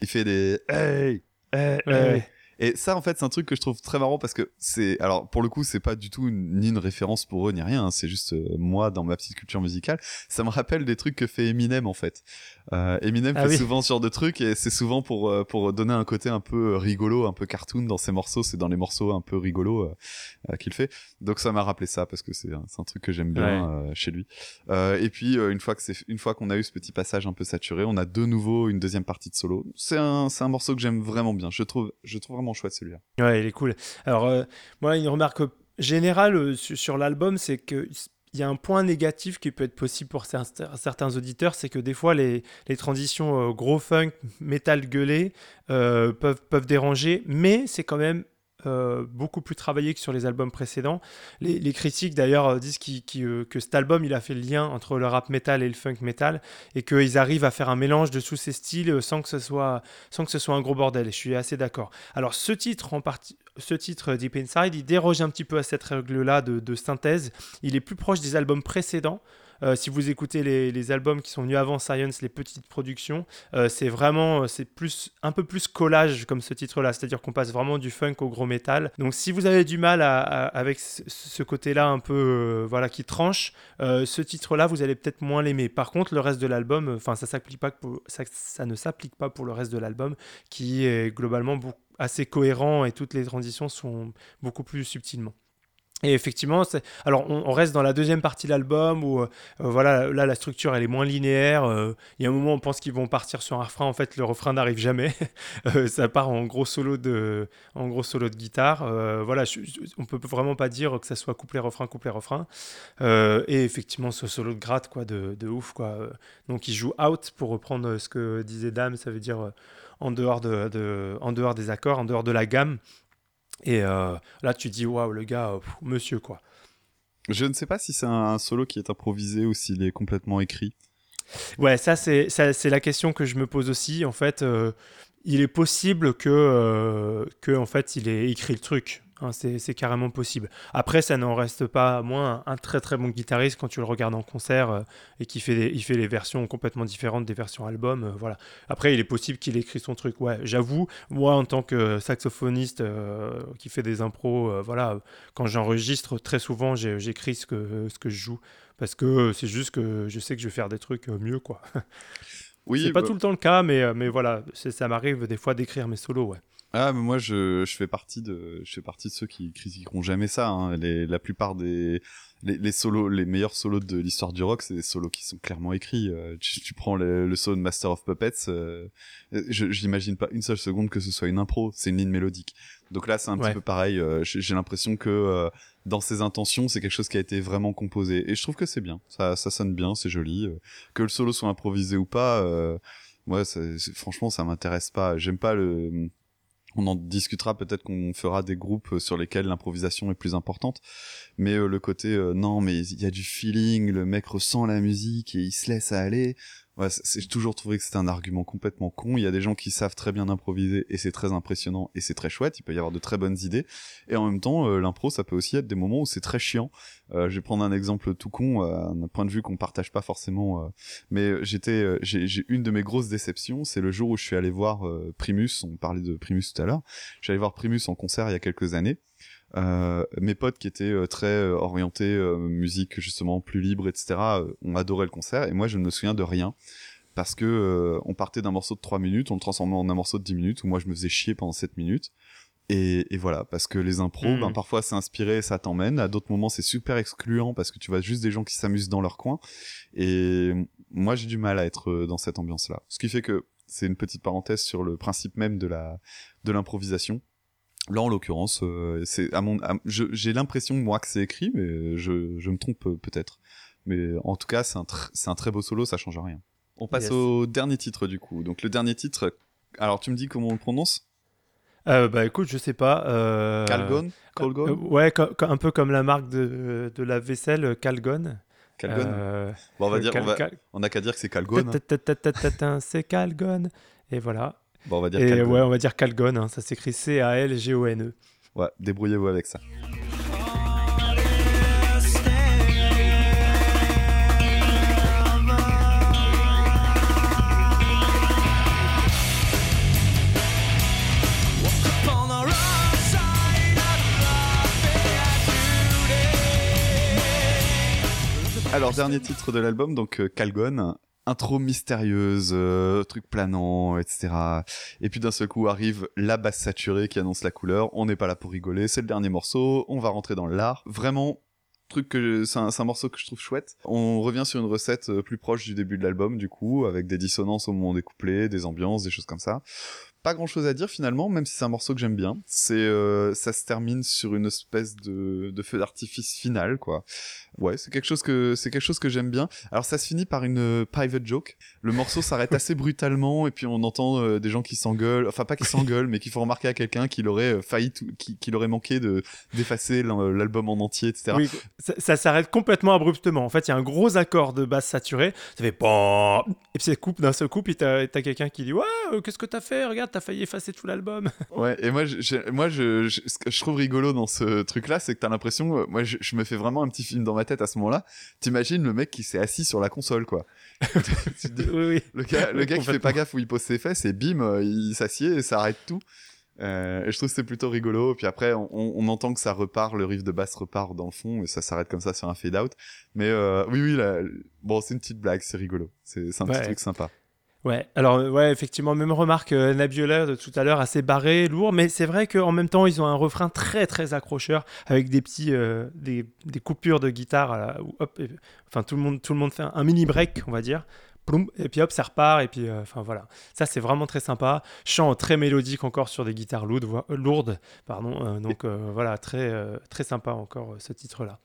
Speaker 1: il fait des hey, hey, hey. Et ça, en fait, c'est un truc que je trouve très marrant parce que c'est, alors pour le coup, c'est pas du tout ni une référence pour eux ni rien. Hein, c'est juste euh, moi dans ma petite culture musicale. Ça me rappelle des trucs que fait Eminem en fait. Euh, Eminem ah fait souvent ce genre de trucs et c'est souvent pour euh, pour donner un côté un peu rigolo, un peu cartoon dans ses morceaux. C'est dans les morceaux un peu rigolos qu'il fait. Donc ça m'a rappelé ça parce que c'est un, un truc que j'aime bien chez lui. et puis une fois que c'est une fois qu'on a eu ce petit passage un peu saturé, on a de nouveau une deuxième partie de solo. C'est un c'est un morceau que j'aime vraiment bien. Je trouve je trouve vraiment chouette celui-là.
Speaker 2: Ouais, il est cool. Alors, euh, moi, une remarque générale euh, sur, l'album, c'est que il y a un point négatif qui peut être possible pour certains auditeurs, c'est que des fois les, transitions euh, gros funk, métal gueulé peuvent, peuvent déranger, mais c'est quand même euh, beaucoup plus travaillé que sur les albums précédents. Les, critiques d'ailleurs euh, disent euh, que cet album il a fait le lien entre le rap metal et le funk metal et qu'ils arrivent à faire un mélange de tous ces styles sans que ce soit sans que ce soit un gros bordel. Je suis assez d'accord. Alors ce titre ce titre Deep Inside, il déroge un petit peu à cette règle là de, de synthèse. Il est plus proche des albums précédents. Euh, si vous écoutez les, albums qui sont venus avant Science, les petites productions, euh, c'est vraiment, euh, c'est plus, un peu plus collage comme ce titre-là, c'est-à-dire qu'on passe vraiment du funk au gros métal. Donc si vous avez du mal avec ce côté-là un peu, voilà, qui tranche, ce titre-là, vous allez peut-être moins l'aimer. Par contre, le reste de l'album, enfin, ça ne s'applique pas pour le reste de l'album, qui est globalement assez cohérent et toutes les transitions sont beaucoup plus subtilement. Et effectivement, alors on, reste dans la deuxième partie de l'album où euh, voilà, là la structure elle est moins linéaire. Euh, il y a un moment on pense qu'ils vont partir sur un refrain, en fait le refrain n'arrive jamais. Euh, ça part en gros solo de, en gros solo de guitare. voilà, on peut vraiment pas dire que ça soit couplet refrain couplet refrain. et effectivement ce solo de gratte quoi, de, de ouf quoi. Donc il joue out pour reprendre ce que disait Dame, ça veut dire en dehors de, de, en dehors des accords, en dehors de la gamme. Et euh, là, tu dis, waouh, le gars, euh, monsieur, quoi.
Speaker 1: Je ne sais pas si c'est un solo qui est improvisé ou s'il est complètement écrit.
Speaker 2: Ouais, ça, c'est la question que je me pose aussi. En fait, euh, il est possible que, que, en fait, il ait écrit le truc. Hein, c'est carrément possible. Après, ça n'en reste pas moins un, très très bon guitariste quand tu le regardes en concert euh, et qui fait, il fait les versions complètement différentes des versions album. Euh, voilà. Après, il est possible qu'il écrit son truc. Ouais, j'avoue, moi en tant que saxophoniste euh, qui fait des impros, voilà, quand j'enregistre, très souvent j'écris ce que, ce que je joue parce que c'est juste que je sais que je vais faire des trucs mieux, quoi. Oui, c'est pas bah tout le temps le cas, mais, mais voilà, ça m'arrive des fois d'écrire mes solos, ouais.
Speaker 1: Ah, mais moi, je, je, fais partie de, je fais partie de ceux qui critiqueront jamais ça. Hein. Les, la plupart des, les, les solos, les meilleurs solos de l'histoire du rock, c'est des solos qui sont clairement écrits. Euh, tu, tu, prends le, le, solo de Master of Puppets, euh, je j'imagine pas une seule seconde que ce soit une impro, c'est une ligne mélodique. Donc là, c'est un petit peu pareil. Euh, j'ai l'impression que euh, dans ses intentions, c'est quelque chose qui a été vraiment composé, et je trouve que c'est bien. Ça, ça sonne bien, c'est joli. que le solo soit improvisé ou pas, moi, franchement, ça m'intéresse pas. J'aime pas le on en discutera peut-être qu'on fera des groupes sur lesquels l'improvisation est plus importante. Mais euh, le côté euh, non mais il y a du feeling le mec ressent la musique et il se laisse aller ouais, j'ai toujours trouvé que c'était un argument complètement con. Il y a des gens qui savent très bien improviser et c'est très impressionnant et c'est très chouette. Il peut y avoir de très bonnes idées. Et en même temps euh, l'impro ça peut aussi être des moments où c'est très chiant. Je vais prendre un exemple tout con un point de vue qu'on partage pas forcément mais j'étais j'ai une de mes grosses déceptions c'est le jour où je suis allé voir Primus. On parlait de Primus tout à l'heure. Allé voir Primus en concert il y a quelques années euh, mes potes qui étaient euh, très euh, orientés musique justement plus libre, etc., ont adoré le concert et moi je ne me souviens de rien parce que on partait d'un morceau de 3 minutes, on le transformait en un morceau de 10 minutes où moi je me faisais chier pendant 7 minutes. Et, et voilà, parce que les impros, ben, hmm. parfois c'est inspiré, ça t'emmène. À d'autres moments, c'est super excluant parce que tu vois juste des gens qui s'amusent dans leur coin. Et moi, j'ai du mal à être dans cette ambiance-là. Ce qui fait que c'est une petite parenthèse sur le principe même de la de l'improvisation. Là, en l'occurrence, euh, c'est à mon, j'ai l'impression moi que c'est écrit, mais je, je me trompe euh, peut-être. Mais en tout cas, c'est un, très beau solo, ça change rien. On passe au dernier titre du coup. Donc le dernier titre, alors tu me dis comment on le prononce?
Speaker 2: Euh, Bah écoute, je sais pas. Euh...
Speaker 1: Calgon,
Speaker 2: Calgon Ouais, un peu comme la marque de, de la vaisselle Calgon.
Speaker 1: Calgon? bon, on va dire, on, va, on a qu'à dire que c'est Calgon.
Speaker 2: C'est Calgon. Et voilà.
Speaker 1: Bon, on va dire
Speaker 2: Et ouais, on va dire Calgon, hein, ça s'écrit C-A-L-G-O-N-E.
Speaker 1: Ouais, débrouillez-vous avec ça. Alors, dernier titre de l'album, donc euh, Calgon, intro mystérieuse, euh, truc planant, etc. Et puis d'un seul coup arrive la basse saturée qui annonce la couleur. On n'est pas là pour rigoler, c'est le dernier morceau, on va rentrer dans l'art. Vraiment, truc que c'est un, morceau que je trouve chouette. On revient sur une recette euh, plus proche du début de l'album, du coup, avec des dissonances au moment des couplets, des ambiances, des choses comme ça pas grand chose à dire finalement, même si c'est un morceau que j'aime bien. C'est, euh, ça se termine sur une espèce de, de feu d'artifice final, quoi. Ouais, c'est quelque chose que c'est quelque chose que j'aime bien. Alors ça se finit par une euh, private joke. Le morceau s'arrête assez brutalement et puis on entend euh, des gens qui s'engueulent, enfin pas qui s'engueulent, mais qui font remarquer à quelqu'un qu'il aurait failli, qu'il aurait manqué de d'effacer l'album en entier, etc.
Speaker 2: Oui, ça, s'arrête complètement abruptement. En fait, il y a un gros accord de basse saturée. Ça fait bon et puis ça coupe d'un seul coup. Puis t'as as, quelqu'un qui dit ouais, qu'est-ce que t'as fait? Regarde t'as failli effacer tout l'album.
Speaker 1: Ouais, et moi, je, moi je, ce que je trouve rigolo dans ce truc-là, c'est que t'as l'impression, euh, moi, je, me fais vraiment un petit film dans ma tête à ce moment-là. T'imagines le mec qui s'est assis sur la console, quoi.
Speaker 2: oui,
Speaker 1: Le gars, le gars qui fait pas gaffe où il pose ses fesses et bim, euh, il s'assied et ça arrête tout. Euh, et je trouve que c'est plutôt rigolo. Puis après, on, on, entend que ça repart, le riff de basse repart dans le fond et ça s'arrête comme ça sur un fade out. Mais euh, oui, oui, bon, c'est une petite blague, c'est rigolo. C'est un petit truc sympa.
Speaker 2: Ouais, alors euh, ouais, effectivement, même remarque euh, Nabiola de tout à l'heure, assez barré, lourd, mais c'est vrai qu'en même temps, ils ont un refrain très très accrocheur avec des petits euh, des, des, coupures de guitare, à hop, enfin tout le monde tout le monde fait un, mini break, on va dire, et puis hop, ça repart, et puis enfin voilà, ça c'est vraiment très sympa, chant très mélodique encore sur des guitares lourdes, lourdes pardon, donc voilà, très très sympa encore ce titre-là.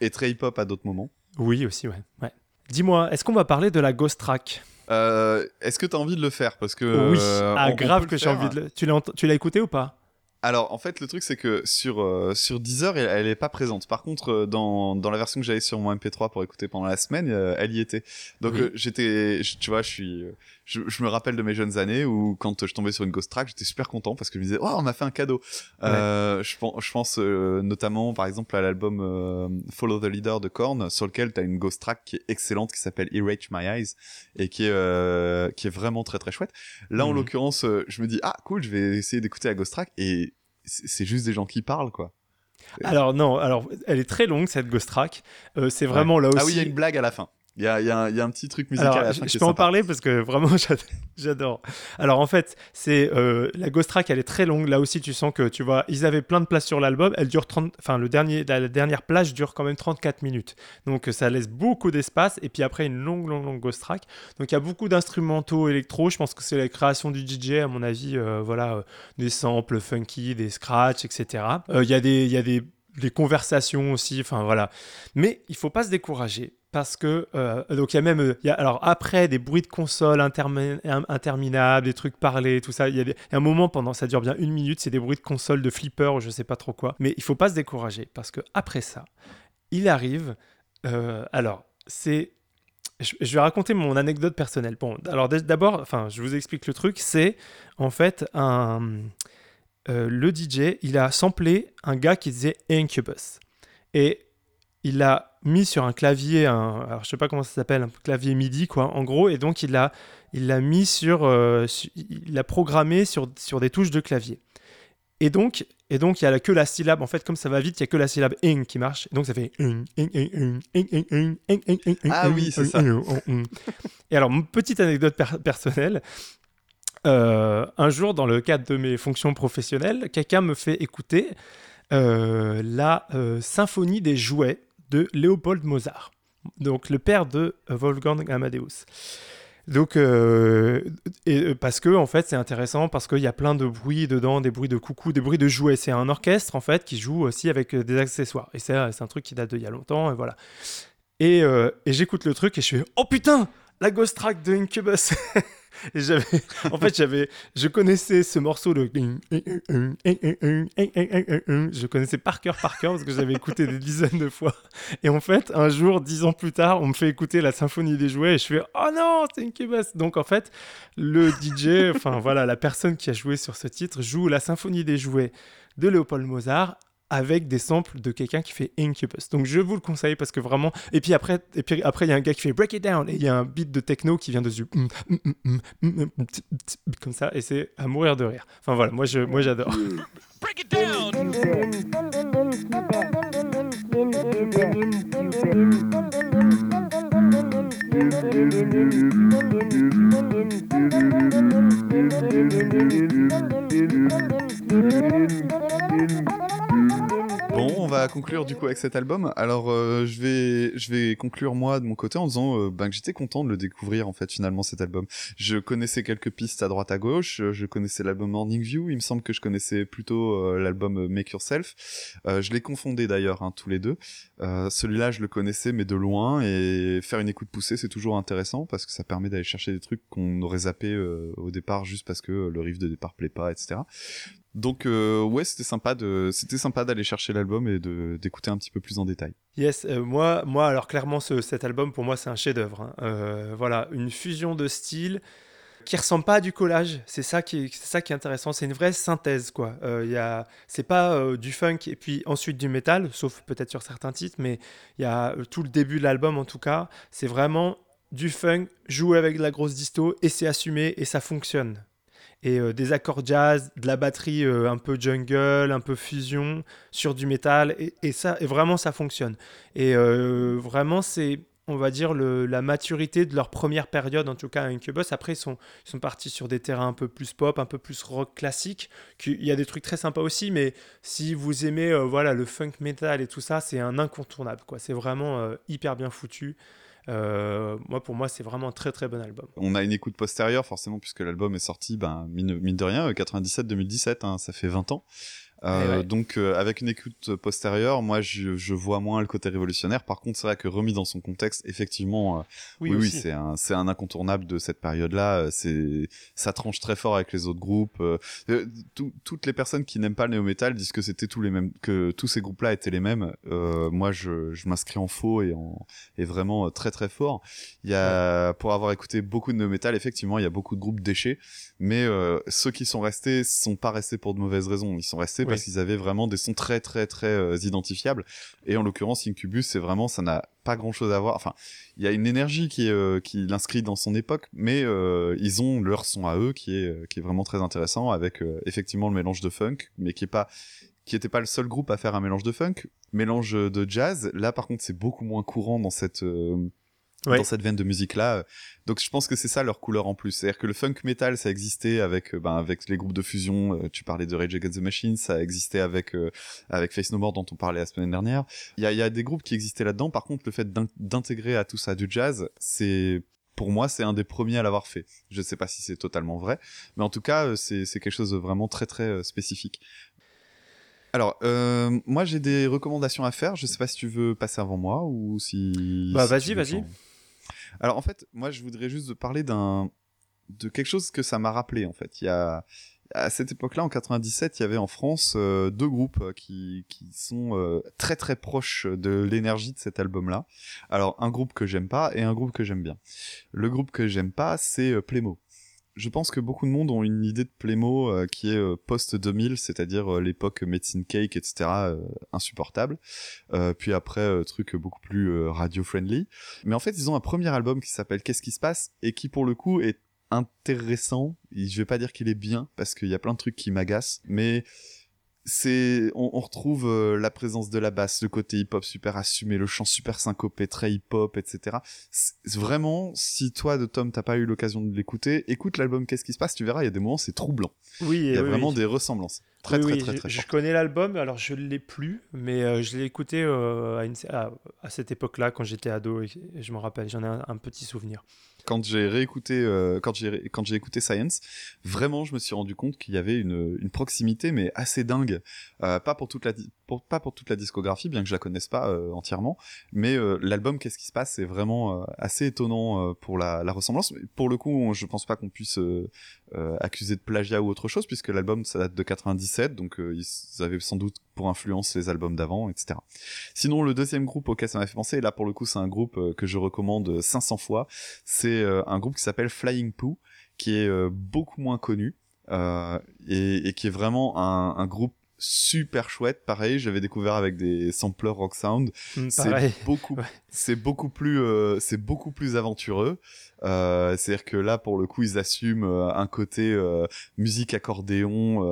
Speaker 1: Et très hip-hop à d'autres moments.
Speaker 2: Oui aussi, ouais. ouais. Dis-moi, est-ce qu'on va parler de la Ghost Track?
Speaker 1: Euh, Est-ce que tu as envie de le faire Parce que
Speaker 2: oui, euh, ah, grave que j'ai envie de le... Tu l'as écouté ou pas
Speaker 1: alors en fait le truc c'est que sur euh, sur Deezer elle, elle est pas présente. Par contre euh, dans, dans la version que j'avais sur mon MP3 pour écouter pendant la semaine, elle y était. Donc j'étais tu vois, je suis je, je, me rappelle de mes jeunes années où quand je tombais sur une Ghost Track, j'étais super content parce que je me disais oh on m'a fait un cadeau. Euh, je, je pense euh, notamment par exemple à l'album euh, Follow the Leader de Korn sur lequel tu as une Ghost Track qui est excellente qui s'appelle Erase My Eyes et qui est euh, qui est vraiment très très chouette. Là en mhm. l'occurrence, je me dis ah cool, je vais essayer d'écouter la Ghost Track et c'est juste des gens qui parlent quoi.
Speaker 2: Alors non, alors elle est très longue cette Ghost Track. c'est vraiment là aussi.
Speaker 1: Ah oui, il y a une blague à la fin. Il y a, y, a y a, un petit truc musical
Speaker 2: Alors,
Speaker 1: à la fin
Speaker 2: je, peux en parler parce que vraiment j'ad- j'adore. Alors en fait, c'est euh, la Ghost Track, elle est très longue. Là aussi, tu sens que tu vois, ils avaient plein de place sur l'album. Elle dure 30, enfin le dernier, la, la dernière plage dure quand même 34 minutes. Donc ça laisse beaucoup d'espace. Et puis après une longue, longue, longue Ghost Track. Donc il y a beaucoup d'instrumentaux électro. Je pense que c'est la création du DJ à mon avis. euh, voilà, euh, des samples funky, des scratchs, etc. Il y a des, il y a des des conversations aussi, enfin voilà. Mais il faut pas se décourager parce que euh, donc il y a même euh, alors après des bruits de console intermi- in- interminables, des trucs parlés, tout ça. Il y, a un moment pendant ça dure bien une minute, c'est des bruits de console, de flipper, ou je sais pas trop quoi. Mais il faut pas se décourager parce que après ça, il arrive. euh, alors c'est je, vais raconter mon anecdote personnelle. Bon, alors d'abord, enfin, je vous explique le truc. C'est en fait un le DJ, il a samplé un gars qui disait Incubus. Et il l'a mis sur un clavier, un, alors je sais pas comment ça s'appelle, un clavier MIDI, quoi, en gros, et donc il l'a il mis sur, il l'a programmé sur, sur des touches de clavier. Et donc, et donc, il y a que la syllabe. En fait, comme ça va vite, il y a que la syllabe ing qui marche. Donc, ça fait ing ing ing ing ing ing ing ing ing
Speaker 1: Ah oui, c'est ça.
Speaker 2: Et alors, petite anecdote per personnelle, euh, un jour, dans le cadre de mes fonctions professionnelles, quelqu'un me fait écouter euh, la euh, symphonie des jouets de Léopold Mozart, donc le père de Wolfgang Amadeus. Donc, parce que en fait, c'est intéressant parce qu'il y a plein de bruits dedans, des bruits de coucou, des bruits de jouets. C'est un orchestre en fait qui joue aussi avec des accessoires. Et c'est un truc qui date d'il y a longtemps, et voilà. Et, et j'écoute le truc et je fais oh putain, la ghost track de Incubus. et j'avais, en fait, j'avais, je connaissais ce morceau de, je connaissais par cœur, par cœur parce que j'avais écouté des dizaines de fois. Et en fait, un jour, dix ans plus tard, on me fait écouter la symphonie des jouets et je fais oh non, c'est Incubus. Donc en fait, le DJ, enfin voilà, la personne qui a joué sur ce titre joue la symphonie des jouets de Léopold Mozart avec des samples de quelqu'un qui fait Incubus. Donc je vous le conseille parce que vraiment. Et puis après, et puis après il y a un gars qui fait Break It Down et il y a un beat de techno qui vient dessus comme ça et c'est à mourir de rire. Enfin voilà, moi je, moi j'adore.
Speaker 3: Break it down.
Speaker 1: va conclure du coup avec cet album. Alors, euh, je vais, je vais conclure moi de mon côté en disant euh, ben, que j'étais content de le découvrir en fait finalement cet album. Je connaissais quelques pistes à droite à gauche. euh, Je connaissais l'album Morning View. Il me semble que je connaissais plutôt l'album Make Yourself. Je les confondais d'ailleurs hein, tous les deux. Celui-là, je le connaissais mais de loin et faire une écoute poussée, c'est toujours intéressant parce que ça permet d'aller chercher des trucs qu'on aurait zappé au départ juste parce que le riff de départ plaît pas, etc. Donc euh, ouais, c'était sympa de, c'était sympa d'aller chercher l'album et de d'écouter un petit peu plus en détail.
Speaker 2: Yes, euh, moi, moi, alors clairement, ce- cet album, pour moi, c'est un chef-d'œuvre. hein. Euh, voilà, une fusion de styles qui ressemble pas à du collage. C'est ça qui, est- c'est ça qui est intéressant. C'est une vraie synthèse, quoi. Euh, Il a, c'est pas euh, du funk et puis ensuite du métal, sauf peut-être sur certains titres, mais il y a euh, tout le début de l'album, en tout cas, c'est vraiment du funk joué avec de la grosse disto et c'est assumé et ça fonctionne. Et euh, des accords jazz, de la batterie euh, un peu jungle, un peu fusion sur du métal et, ça, et vraiment ça fonctionne. Et euh, vraiment, c'est, on va dire, le- la maturité de leur première période, en tout cas à Incubus. Après, ils sont, ils sont partis sur des terrains un peu plus pop, un peu plus rock classique. Il y a des trucs très sympas aussi, mais si vous aimez voilà, le funk metal et tout ça, c'est un incontournable. Quoi. C'est vraiment hyper bien foutu. Euh, moi, pour moi, c'est vraiment un très très bon album.
Speaker 1: On a une écoute postérieure forcément puisque l'album est sorti, ben mine, de rien, 97-2017, hein, ça fait 20 ans. Euh,
Speaker 2: Eh ouais.
Speaker 1: Donc euh, avec une écoute postérieure, moi je, je vois moins le côté révolutionnaire. Par contre, c'est vrai que remis dans son contexte, effectivement, euh, oui, oui, c'est un, c'est un incontournable de cette période-là. euh, C'est, ça tranche très fort avec les autres groupes. euh, euh, tout- toutes les personnes qui n'aiment pas le néo-metal disent que c'était tous les mêmes, que tous ces groupes-là étaient les mêmes. Euh, moi, je, je m'inscris en faux et en, et vraiment euh, très très fort. Il y a, pour avoir écouté beaucoup de néo-metal, effectivement, il y a beaucoup de groupes déchets, mais euh, ceux qui sont restés sont pas restés pour de mauvaises raisons. Ils sont restés
Speaker 2: Oui.
Speaker 1: parce qu'ils avaient vraiment des sons très très très euh, identifiables. Et en l'occurrence, Incubus, c'est vraiment, ça n'a pas grand chose à voir. Enfin, il y a une énergie qui, euh, qui l'inscrit dans son époque, mais euh, ils ont leur son à eux qui est, euh, qui est vraiment très intéressant avec euh, effectivement le mélange de funk, mais qui est pas qui était pas le seul groupe à faire un mélange de funk, mélange de jazz. Là, par contre, c'est beaucoup moins courant dans cette euh,
Speaker 2: Ouais.
Speaker 1: dans cette veine de musique là. Donc je pense que c'est ça leur couleur en plus. C'est-à-dire que le funk metal ça existait avec euh, ben, avec les groupes de fusion. euh, tu parlais de Rage Against the Machine, ça existait avec euh, avec Face No More dont on parlait la semaine dernière. Il y a, y a des groupes qui existaient là-dedans. Par contre, le fait d'in- d'intégrer à tout ça du jazz, c'est pour moi, c'est un des premiers à l'avoir fait. Je sais pas si c'est totalement vrai, mais en tout cas, euh, c'est c'est quelque chose de vraiment très très euh, spécifique. Alors, euh, moi j'ai des recommandations à faire. Je sais pas si tu veux passer avant moi ou si.
Speaker 2: Bah,
Speaker 1: si
Speaker 2: vas-y, vas-y.
Speaker 1: Alors en fait, moi je voudrais juste parler d'un de quelque chose que ça m'a rappelé en fait. Il y a à cette époque-là, en 97, il y avait en France euh, deux groupes euh, qui, qui sont euh, très très proches de l'énergie de cet album-là. Alors un groupe que j'aime pas et un groupe que j'aime bien. Le groupe que j'aime pas, c'est Playmo. Je pense que beaucoup de monde ont une idée de Playmo euh, qui est euh, post-2000, c'est-à-dire euh, l'époque Medicine Cake, etc., insupportable. Puis après, truc beaucoup plus radio-friendly. Mais en fait, ils ont un premier album qui s'appelle Qu'est-ce qui se passe et qui pour le coup est intéressant. Je vais pas dire qu'il est bien parce qu'il y a plein de trucs qui m'agacent, mais c'est on, on retrouve euh, la présence de la basse, le côté hip-hop super assumé, le chant super syncopé, très hip-hop, etc. C'est vraiment, si toi de Tom t'as pas eu l'occasion de l'écouter, écoute l'album Qu'est-ce qui se passe, tu verras, il y a des moments c'est troublant.
Speaker 2: Oui,
Speaker 1: Il y a
Speaker 2: oui,
Speaker 1: vraiment
Speaker 2: oui.
Speaker 1: des ressemblances. Très
Speaker 2: Oui,
Speaker 1: très très
Speaker 2: je-
Speaker 1: très,
Speaker 2: je, connais l'album, alors je l'ai plus, mais euh, je l'ai écouté euh, à, une- à- à cette époque-là quand j'étais ado et, et je me rappelle, j'en ai un, un petit souvenir.
Speaker 1: Quand j'ai réécouté euh, quand j'ai quand j'ai écouté Science vraiment je me suis rendu compte qu'il y avait une, proximité mais assez dingue. Euh, pas pour toute la pas pour toute la discographie bien que je la connaisse pas euh, entièrement mais l'album qu'est-ce qui se passe c'est vraiment assez étonnant pour la, la ressemblance. Pour le coup on- je pense pas qu'on puisse accuser de plagiat ou autre chose puisque l'album ça date de 97 donc ils avaient sans doute pour influence les albums d'avant etc sinon le deuxième groupe auquel ça m'a fait penser et là pour le coup c'est un groupe que je recommande 500 fois c'est euh, un groupe qui s'appelle Flying Poo, qui est euh, beaucoup moins connu euh, et, qui est vraiment un groupe super chouette. Pareil, j'avais découvert avec des samplers rock sound.
Speaker 2: Pareil.
Speaker 1: C'est beaucoup,
Speaker 2: Ouais.
Speaker 1: c'est beaucoup plus, euh, c'est beaucoup plus aventureux. Euh, C'est-à-dire que là, pour le coup, ils assument euh, un côté musique accordéon.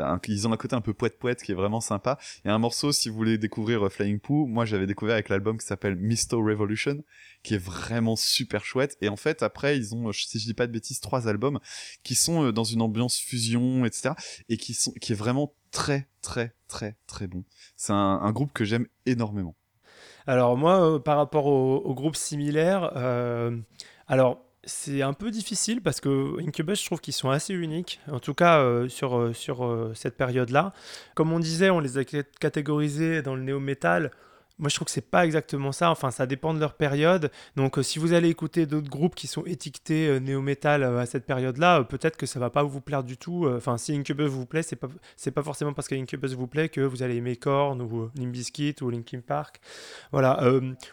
Speaker 1: Un- ils ont un côté un peu poète poète qui est vraiment sympa. Il y a un morceau, si vous voulez découvrir Flying Poo, moi j'avais découvert avec l'album qui s'appelle Misto Revolution, qui est vraiment super chouette. Et en fait, après, ils ont, si je dis pas de bêtises, trois albums qui sont dans une ambiance fusion, etc. Et qui sont, qui est vraiment très, très, très, très bon. C'est un, groupe que j'aime énormément.
Speaker 2: Alors moi, euh, par rapport au- aux groupes similaires, euh, alors c'est un peu difficile parce que Incubus, je trouve qu'ils sont assez uniques, en tout cas euh, sur, sur cette période-là. Comme on disait, on les a cat- catégorisés dans le néo-metal. Moi, je trouve que c'est pas exactement ça. Enfin, ça dépend de leur période. Donc, euh, si vous allez écouter d'autres groupes qui sont étiquetés euh, néo-metal euh, à cette période-là, peut-être que ça va pas vous plaire du tout. Enfin, si Incubus vous plaît, c'est pas c'est pas forcément parce que Incubus vous plaît que vous allez aimer Korn ou Limp Bizkit ou Linkin Park. Voilà.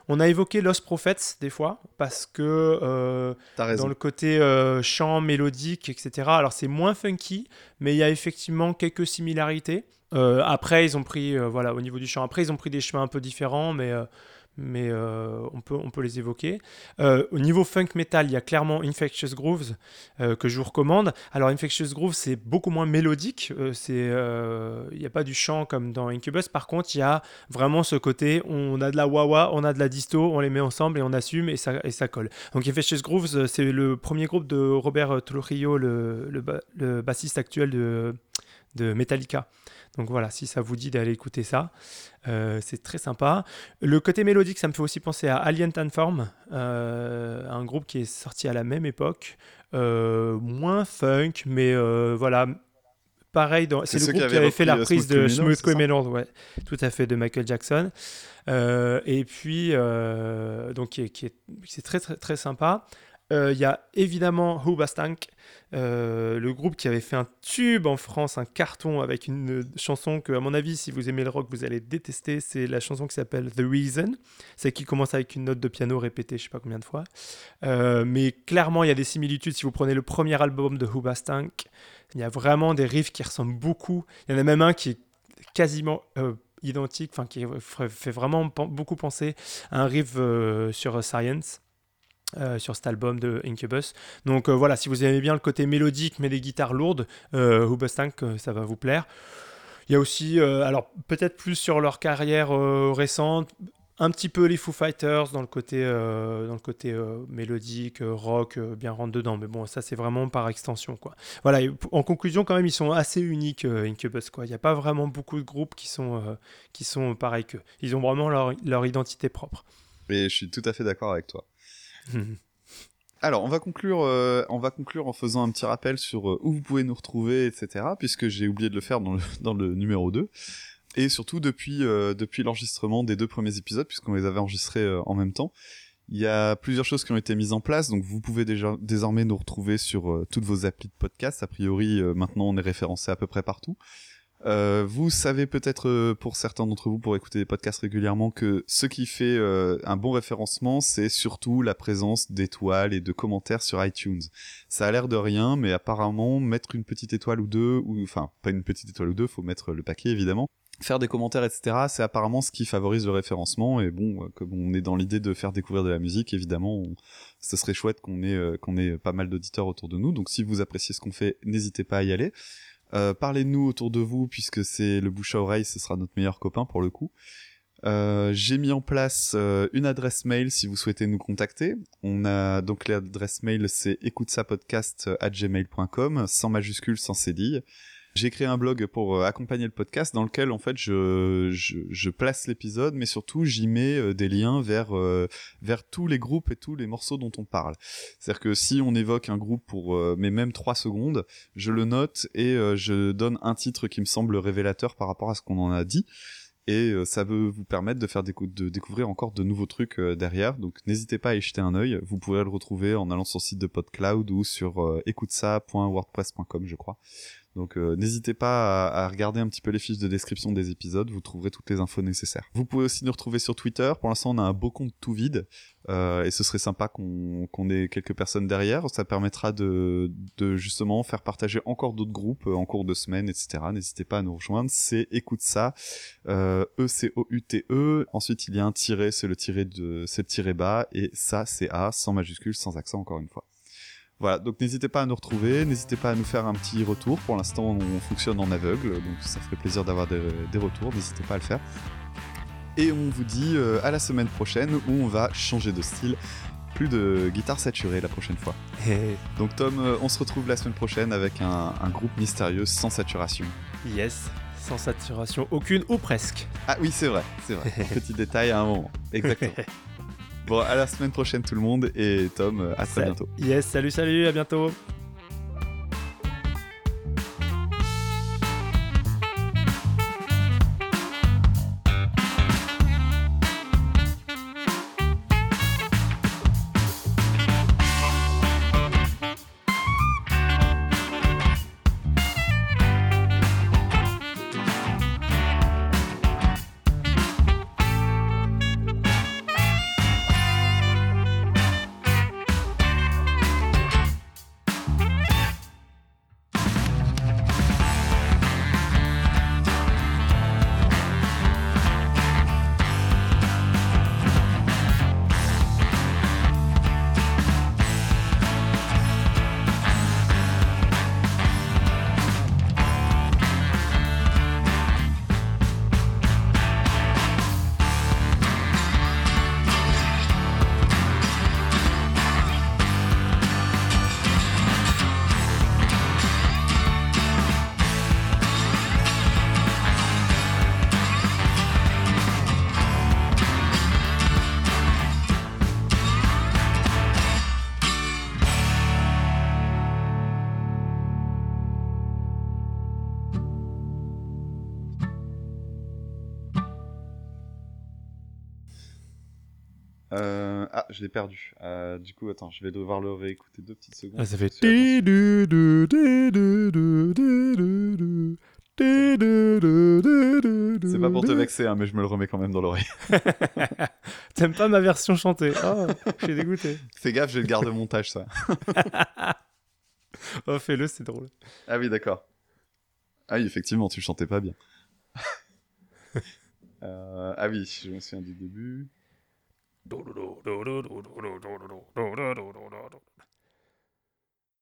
Speaker 2: on a évoqué Lost Prophets des fois parce que dans le côté chant mélodique, etc. Alors c'est moins funky, mais il y a effectivement quelques similarités. Euh, après, ils ont pris, euh, voilà, au niveau du chant, après ils ont pris des chemins un peu différents, mais euh, mais on peut on peut les évoquer. Au niveau funk metal, il y a clairement Infectious Grooves que je vous recommande. Alors Infectious Grooves, c'est beaucoup moins mélodique. c'est il n'y a pas du chant comme dans Incubus. Par contre, il y a vraiment ce côté, on a de la wah on a de la disto, on les met ensemble et on assume et ça, et ça colle. Donc Infectious Grooves, c'est le premier groupe de Robert Trujillo, le, le bassiste actuel de, de Metallica. Donc voilà, si ça vous dit d'aller écouter ça, euh, c'est très sympa. Le côté mélodique, ça me fait aussi penser à Alien Form, euh, un groupe qui est sorti à la même époque, euh, moins funk, mais euh, voilà. Pareil, c'est le
Speaker 1: qui
Speaker 2: groupe qui avait fait la
Speaker 1: repris,
Speaker 2: reprise de Smooth Criminal, ouais, tout à fait, de Michael Jackson. Et puis, donc, qui est, qui est- c'est très, très, très sympa. Il y a évidemment Hoobastank, euh, le groupe qui avait fait un tube en France, un carton avec une euh, chanson que, à mon avis, si vous aimez le rock, vous allez détester. C'est la chanson qui s'appelle The Reason. C'est qui commence avec une note de piano répétée, je sais pas combien de fois. Euh, mais clairement, il y a des similitudes. Si vous prenez le premier album de Hoobastank, il y a vraiment des riffs qui ressemblent beaucoup. Il y en a même un qui est quasiment identique, enfin qui fait vraiment beaucoup penser à un riff sur Science. Euh, sur cet album de Incubus. Donc euh, voilà, si vous aimez bien le côté mélodique mais les guitares lourdes, euh, Hoobastank, euh, ça va vous plaire. Il y a aussi, alors peut-être plus sur leur carrière récente, un petit peu les Foo Fighters dans le côté, dans le côté mélodique, rock, bien rentre dedans. Mais bon, ça c'est vraiment par extension quoi. Voilà. en conclusion, quand même, ils sont assez uniques Incubus quoi. Il n'y a pas vraiment beaucoup de groupes qui sont, qui sont pareils qu'eux. Ils ont vraiment leur, leur identité propre.
Speaker 1: Et je suis tout à fait d'accord avec toi. Alors, on va conclure, euh, on va conclure en faisant un petit rappel sur euh, où vous pouvez nous retrouver, etc. Puisque j'ai oublié de le faire dans le, numéro 2. Et surtout depuis, euh, depuis l'enregistrement des deux premiers épisodes, puisqu'on les avait enregistrés en même temps. Il y a plusieurs choses qui ont été mises en place, donc vous pouvez déjà désormais nous retrouver sur toutes vos applis de podcast. A priori, maintenant on est référencé à peu près partout. Euh, vous savez peut-être euh, pour certains d'entre vous pour écouter des podcasts régulièrement que ce qui fait euh, un bon référencement c'est surtout la présence d'étoiles et de commentaires sur iTunes. Ça a l'air de rien mais apparemment mettre une petite étoile ou deux ou enfin pas une petite étoile ou deux, faut mettre le paquet évidemment. Faire des commentaires etc c'est apparemment ce qui favorise le référencement et bon comme on est dans l'idée de faire découvrir de la musique évidemment ce serait chouette qu'on ait qu'on ait pas mal d'auditeurs autour de nous donc si vous appréciez ce qu'on fait n'hésitez pas à y aller. Euh, Parlez-nous autour de vous, puisque c'est le bouche à oreille, ce sera notre meilleur copain pour le coup. Euh, J'ai mis en place euh, une adresse mail si vous souhaitez nous contacter. On a donc l'adresse mail, c'est écoutesapodcast@gmail.com, sans majuscule, sans cédille. J'ai créé un blog pour euh, accompagner le podcast dans lequel en fait je, je, je place l'épisode, mais surtout j'y mets euh, des liens vers euh, vers tous les groupes et tous les morceaux dont on parle. C'est-à-dire que si on évoque un groupe pour mais même trois secondes, je le note et je donne un titre qui me semble révélateur par rapport à ce qu'on en a dit. Et ça veut vous permettre de faire décou- de découvrir encore de nouveaux trucs derrière. Donc n'hésitez pas à y jeter un œil. Vous pourrez le retrouver en allant sur le site de PodCloud ou sur euh, écoutesa.wordpress.com, je crois. Donc euh, n'hésitez pas à, à regarder un petit peu les fiches de description des épisodes, vous trouverez toutes les infos nécessaires. Vous pouvez aussi nous retrouver sur Twitter. Pour l'instant, on a un beau compte tout vide. Euh, et ce serait sympa qu'on ait quelques personnes derrière. Ça permettra de, de justement faire partager encore d'autres groupes euh, en cours de semaine, etc. N'hésitez pas à nous rejoindre. C'est écoute ça, euh, E T E. Ensuite il y a un tiret, c'est le tiret de, c'est le tiret bas et ça c'est A sans majuscule, sans accent encore une fois. Voilà, donc n'hésitez pas à nous retrouver, n'hésitez pas à nous faire un petit retour. Pour l'instant, on fonctionne en aveugle, donc ça ferait plaisir d'avoir des, des retours, n'hésitez pas à le faire. Et on vous dit euh, à la semaine prochaine où on va changer de style. Plus de guitare saturée la prochaine fois. Donc Tom, euh, on se retrouve la semaine prochaine avec un, un groupe mystérieux sans saturation.
Speaker 2: yes, sans saturation aucune ou presque.
Speaker 1: Ah oui, c'est vrai, c'est vrai. Petit détail à un moment. Exactement. Bon, à la semaine prochaine tout le monde et Tom, euh, à très bientôt.
Speaker 2: Yes, salut, salut, à bientôt.
Speaker 1: Perdu. Euh, du coup, attends, je vais devoir le réécouter deux petites secondes.
Speaker 2: Ah, ça fait.
Speaker 1: C'est pas pour te vexer, hein, mais je me le remets quand même dans l'oreille.
Speaker 2: T'aimes pas ma version chantée? Oh, je suis dégoûté.
Speaker 1: Fais gaffe, j'ai le garde-montage, ça.
Speaker 2: Oh, fais-le, c'est drôle.
Speaker 1: Ah oui, d'accord. Ah oui, effectivement, tu le chantais pas bien. Euh, ah oui, je me souviens du début.
Speaker 2: ドロロロロロロロロロロロロロロ